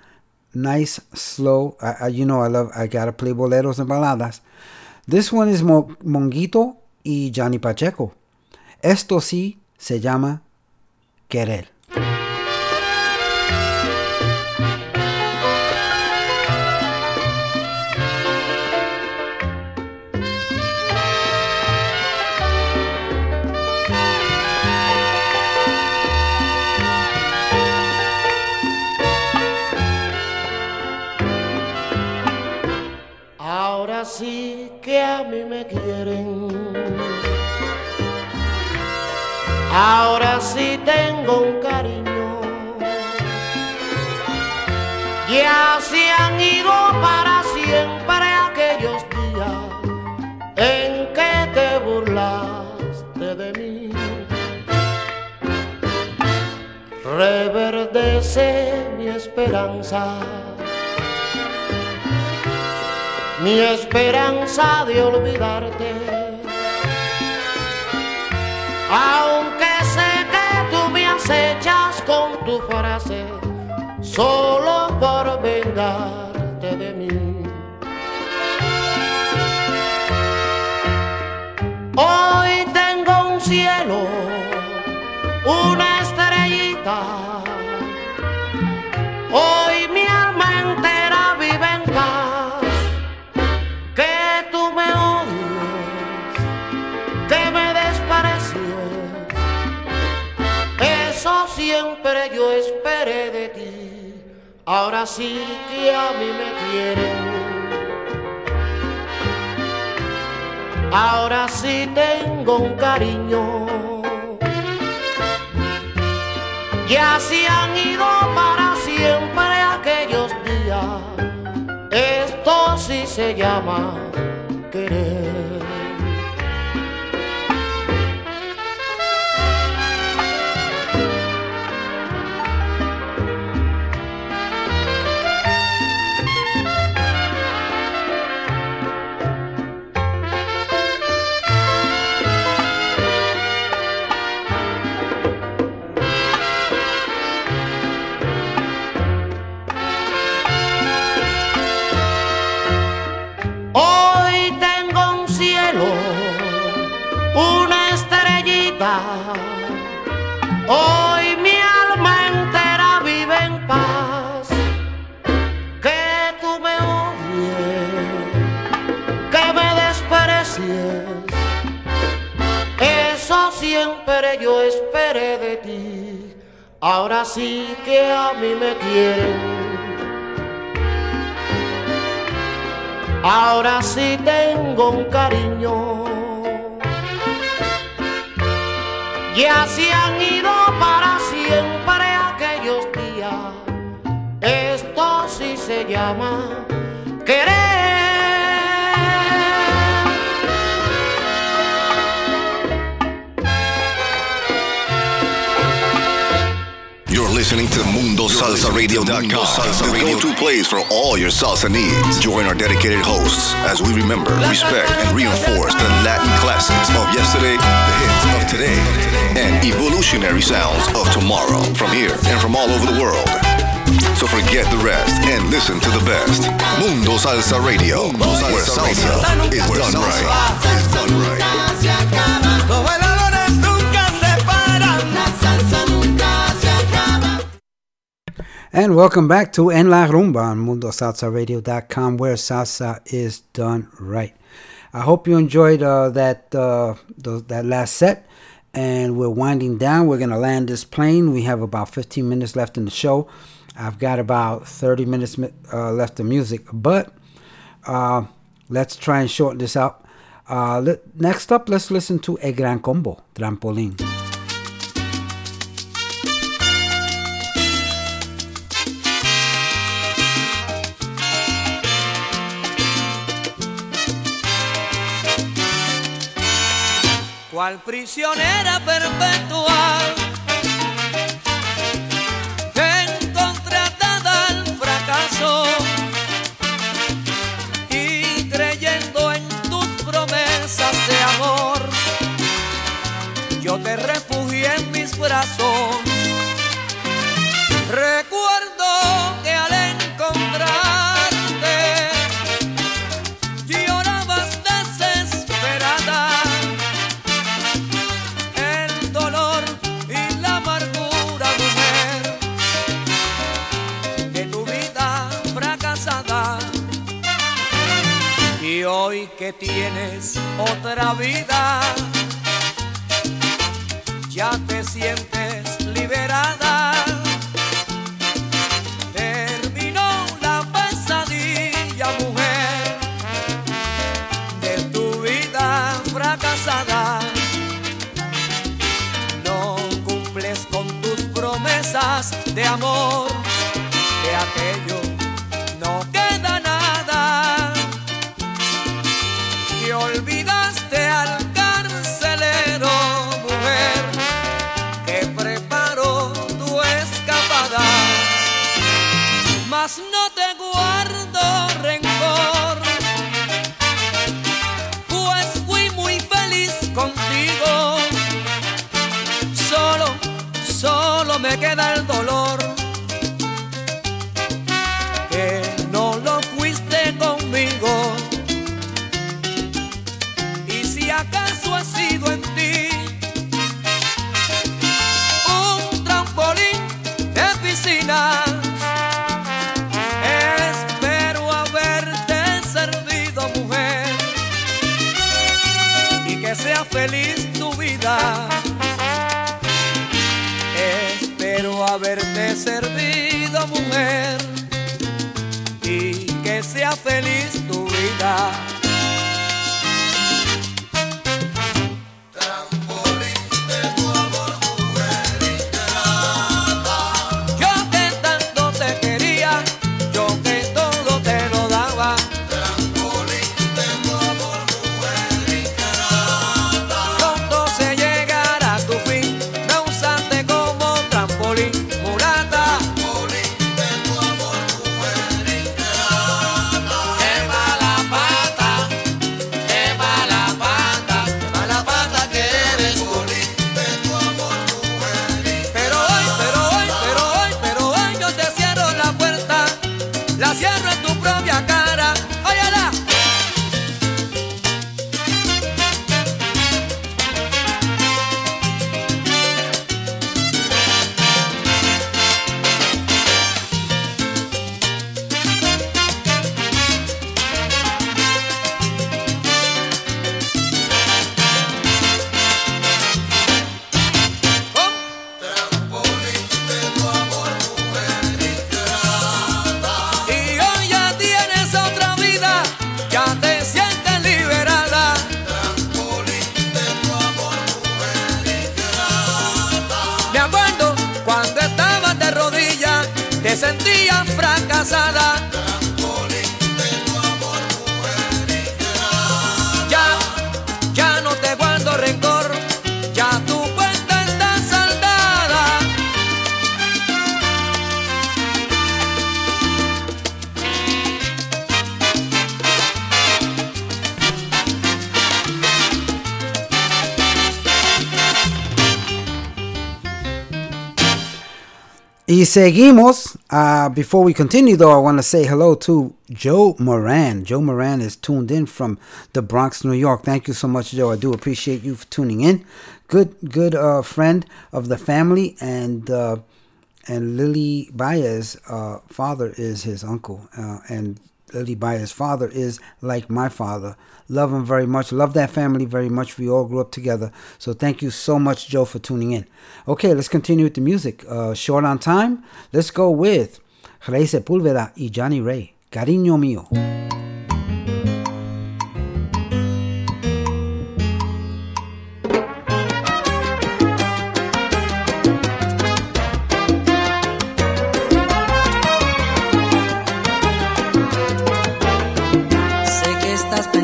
nice, slow. I, I, you know, I love. I gotta play boleros and baladas. This one is Mo, Monguito y Johnny Pacheco. Esto sí se llama querer. A mí me quieren. Ahora sí tengo un cariño. Ya se han ido para siempre aquellos días en que te burlaste de mí. Reverdece mi esperanza mi esperanza de olvidarte. Aunque sé que tú me acechas con tu frase, solo por vengarte de mí. Ahora sí que a mí me quieren. Ahora sí tengo un cariño. Ya se han ido para siempre aquellos días esto sí se llama querer. De ti. Ahora sí que a mí me quieren. Ahora sí tengo un cariño. Ya se han ido para siempre aquellos días. Esto sí se llama listening to MundoSalsaRadio.com, the go-to place for all your salsa needs. Join our dedicated hosts as we remember, respect, and reinforce the Latin classics of yesterday, the hits of today, and evolutionary sounds of tomorrow from here and from all over the world. So forget the rest and listen to the best. Mundo Salsa Radio, where salsa is done right. Is done right. And welcome back to En La Rumba on MundoSalsaRadio.com, where salsa is done right. I hope you enjoyed uh, that uh, the, that last set, and we're winding down. We're gonna land this plane. We have about 15 minutes left in the show. I've got about 30 minutes uh, left of music, but uh, let's try and shorten this up. Uh, next up, let's listen to a Gran Combo, Trampolín. Cual prisionera perpetua tienes otra vida, ya te sientes seguimos. Uh, before we continue, though, I want to say hello to Joe Moran. Joe Moran is tuned in from the Bronx, New York. Thank you so much, Joe. I do appreciate you for tuning in. Good, good uh, friend of the family, and uh, and Lily Baez' uh, father is his uncle, uh, and Lily Baez' father is like my father. Love him very much. Love that family very much. We all grew up together. So thank you so much, Joe, for tuning in. Okay, let's continue with the music. Uh, short on time. Let's go with Rey Sepúlveda y Johnny Ray. Cariño mío.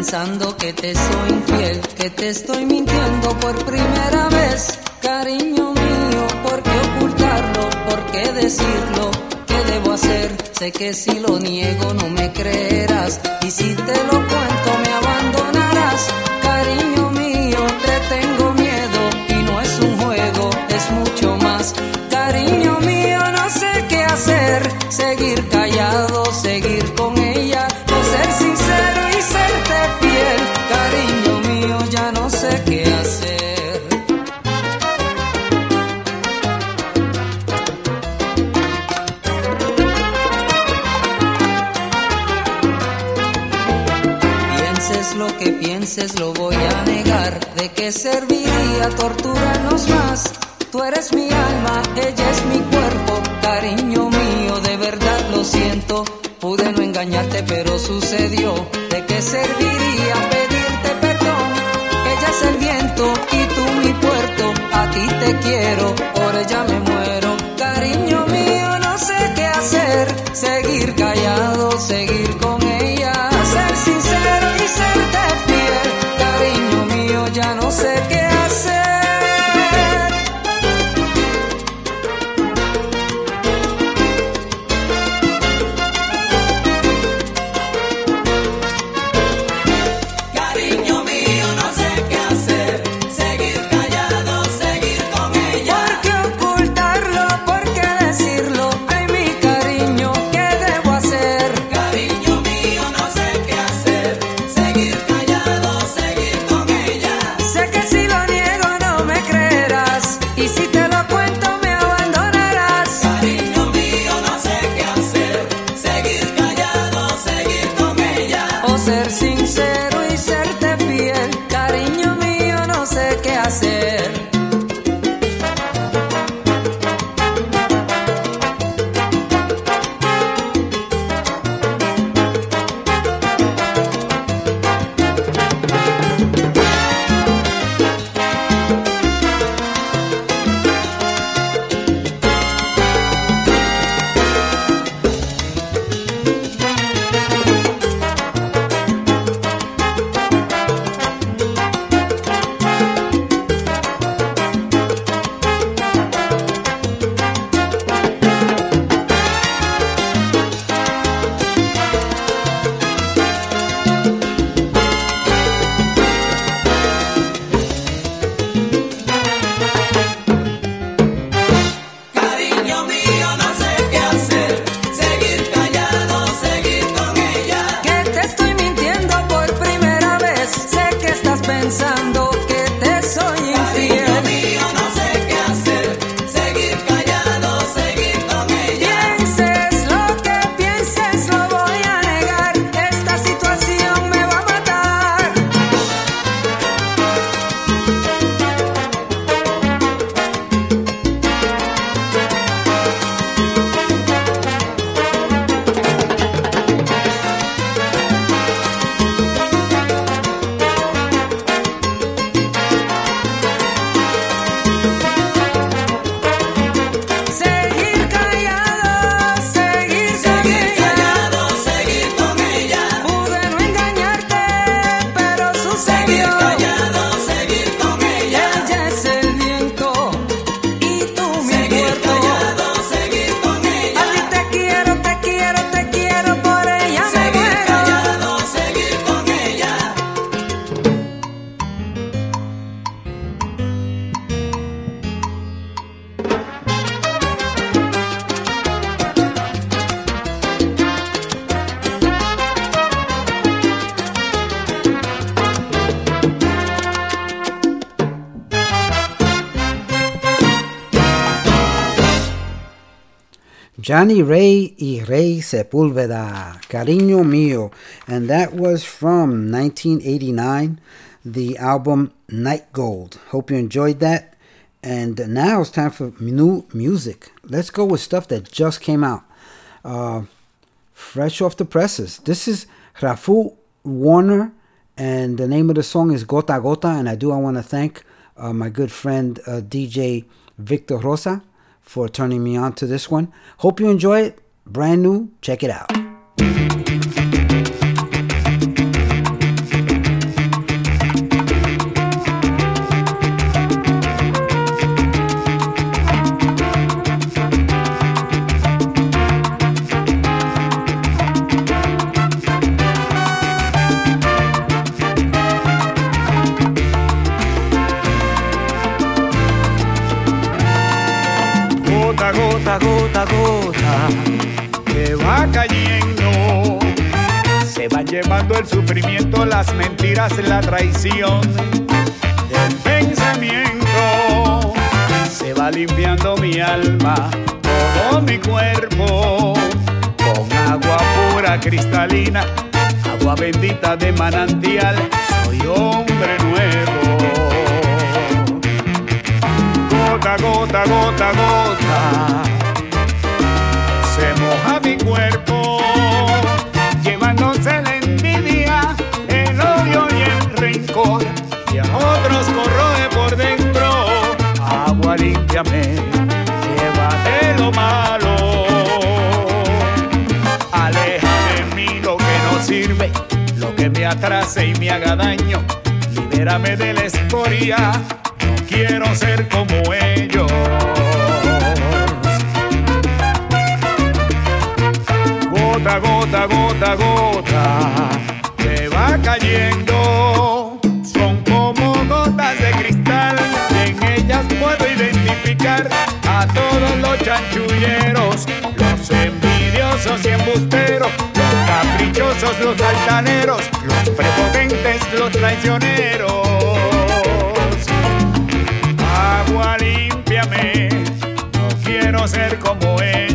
Pensando que te soy infiel, que te estoy mintiendo por primera vez. Cariño mío, ¿por qué ocultarlo? ¿Por qué decirlo? ¿Qué debo hacer? Sé que si lo niego no me creerás. Y si te lo cuento me abandonarás. Cariño mío, te tengo miedo. Y no es un juego, es mucho más. Cariño mío, no sé qué hacer. Seguir callado, seguir con lo voy a negar. ¿De qué serviría torturarnos más? Tú eres mi alma, ella es mi cuerpo. Cariño mío, de verdad lo siento. Pude no engañarte, pero sucedió. ¿De qué serviría pedirte perdón? Ella es el viento y tú mi puerto. A ti te quiero, por ella me muero. Cariño mío, no sé qué hacer. Seguir callado, seguir con ella. Johnny Ray y Rey Sepúlveda, Cariño Mío, and that was from 1989, the album Night Gold. Hope you enjoyed that. And now it's time for new music. Let's go with stuff that just came out. Uh, fresh off the presses. This is Rafu Warner, and the name of the song is Gota Gota. And I do I want to thank uh, my good friend uh, DJ Victor Rosa for turning me on to this one. Hope you enjoy it. Brand new. Check it out. Sufrimiento, las mentiras, la traición. El pensamiento se va limpiando mi alma, todo mi cuerpo. Con agua pura cristalina, agua bendita de manantial, soy hombre nuevo gota, gota, gota, gota. Se moja mi cuerpo, Llévate lo malo. Aleja de mí lo que no sirve, lo que me atrase y me haga daño. Libérame de la escoria quiero ser como ellos. Gota, gota, gota, gota, que va cayendo. A todos los chanchulleros, los envidiosos y embusteros, los caprichosos, los altaneros, los prepotentes, los traicioneros agua límpiame, no quiero ser como ellos.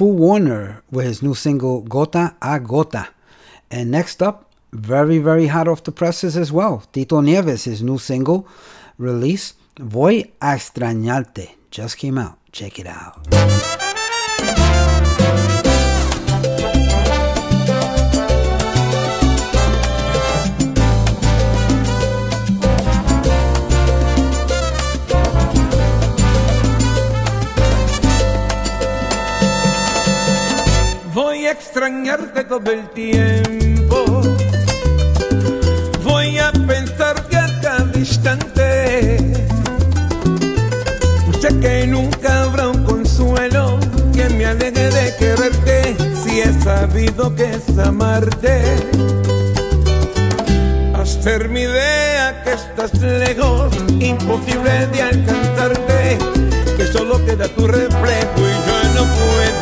Fu Warner with his new single Gota a Gota. And next up, very, very hot off the presses as well, Tito Nieves, his new single release, Voy a Extrañarte, just came out. Check it out. todo el tiempo. Voy a pensar cada instante. Sé que nunca habrá un consuelo que me aleje de quererte si he sabido que es amarte. Hacerme idea que estás lejos, imposible de alcanzarte, que solo queda tu reflejo y yo no puedo.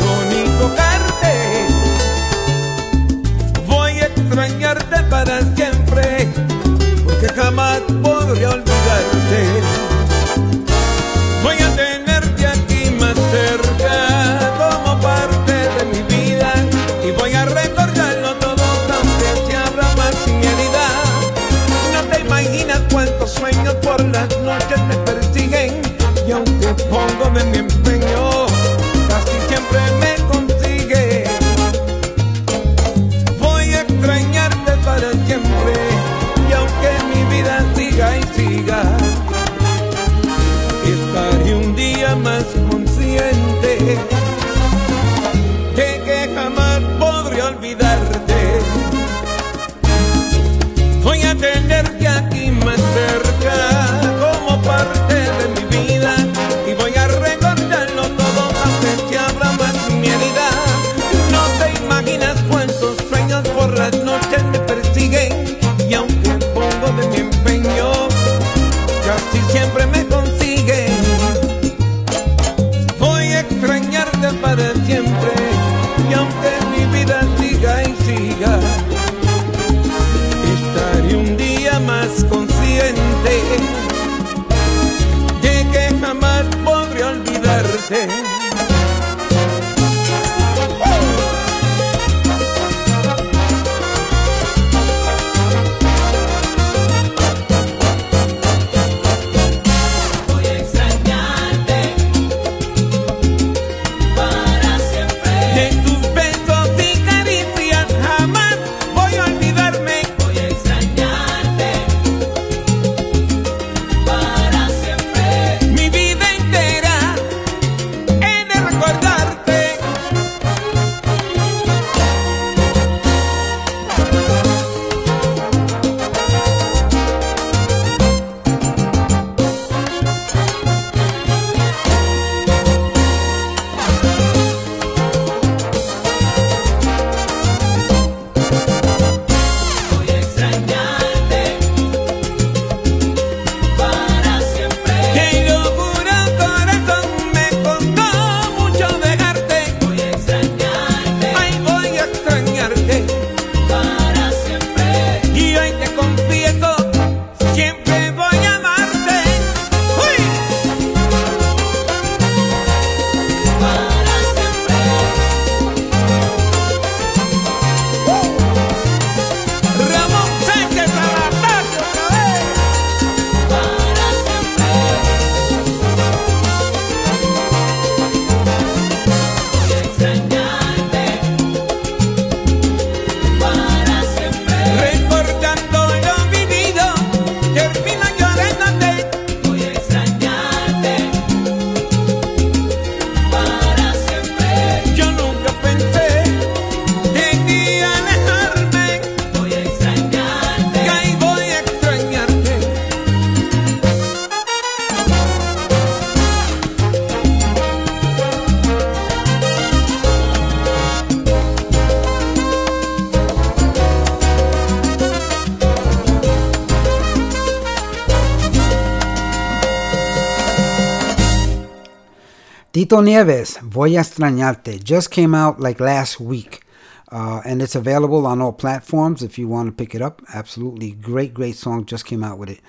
Tito Nieves, Voy a extrañarte, just came out like last week. Uh, and it's available on all platforms if you want to pick it up. Absolutely great, great song. Just came out with it.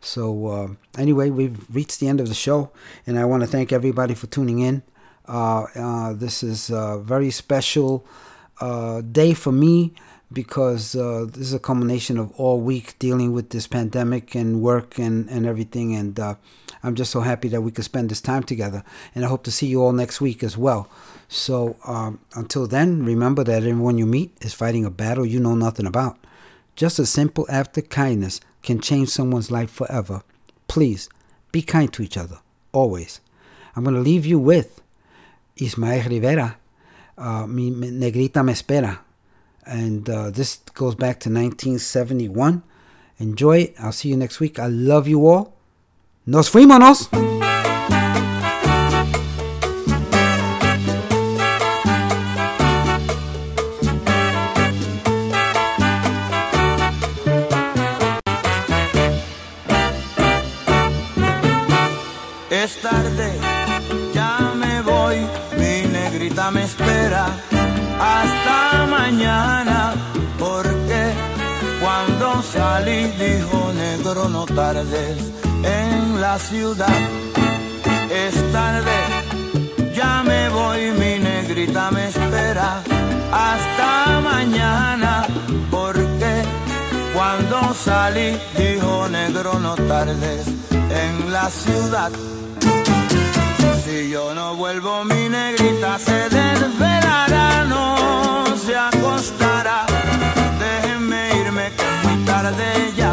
So, uh, anyway, we've reached the end of the show, and I want to thank everybody for tuning in. Uh, uh, this is a very special uh, day for me because uh, this is a culmination of all week dealing with this pandemic and work and, and everything. And I'm just so happy that we could spend this time together. And I hope to see you all next week as well. So um, until then, remember that everyone you meet is fighting a battle you know nothing about. Just a simple act of kindness can change someone's life forever. Please be kind to each other, always. I'm going to leave you with Ismael Rivera, uh, Mi Negrita Me Espera. And uh, this goes back to 1971. Enjoy it. I'll see you next week. I love you all. Nos fuimos. Es tarde, ya me voy, mi negrita me espera hasta mañana, porque cuando salí dijo negro no tardes la ciudad. Es tarde, ya me voy, mi negrita me espera hasta mañana, porque cuando salí dijo negro no tardes en la ciudad. Si yo no vuelvo, mi negrita se desvelará, no se acostará. Déjenme irme que es muy tarde ya,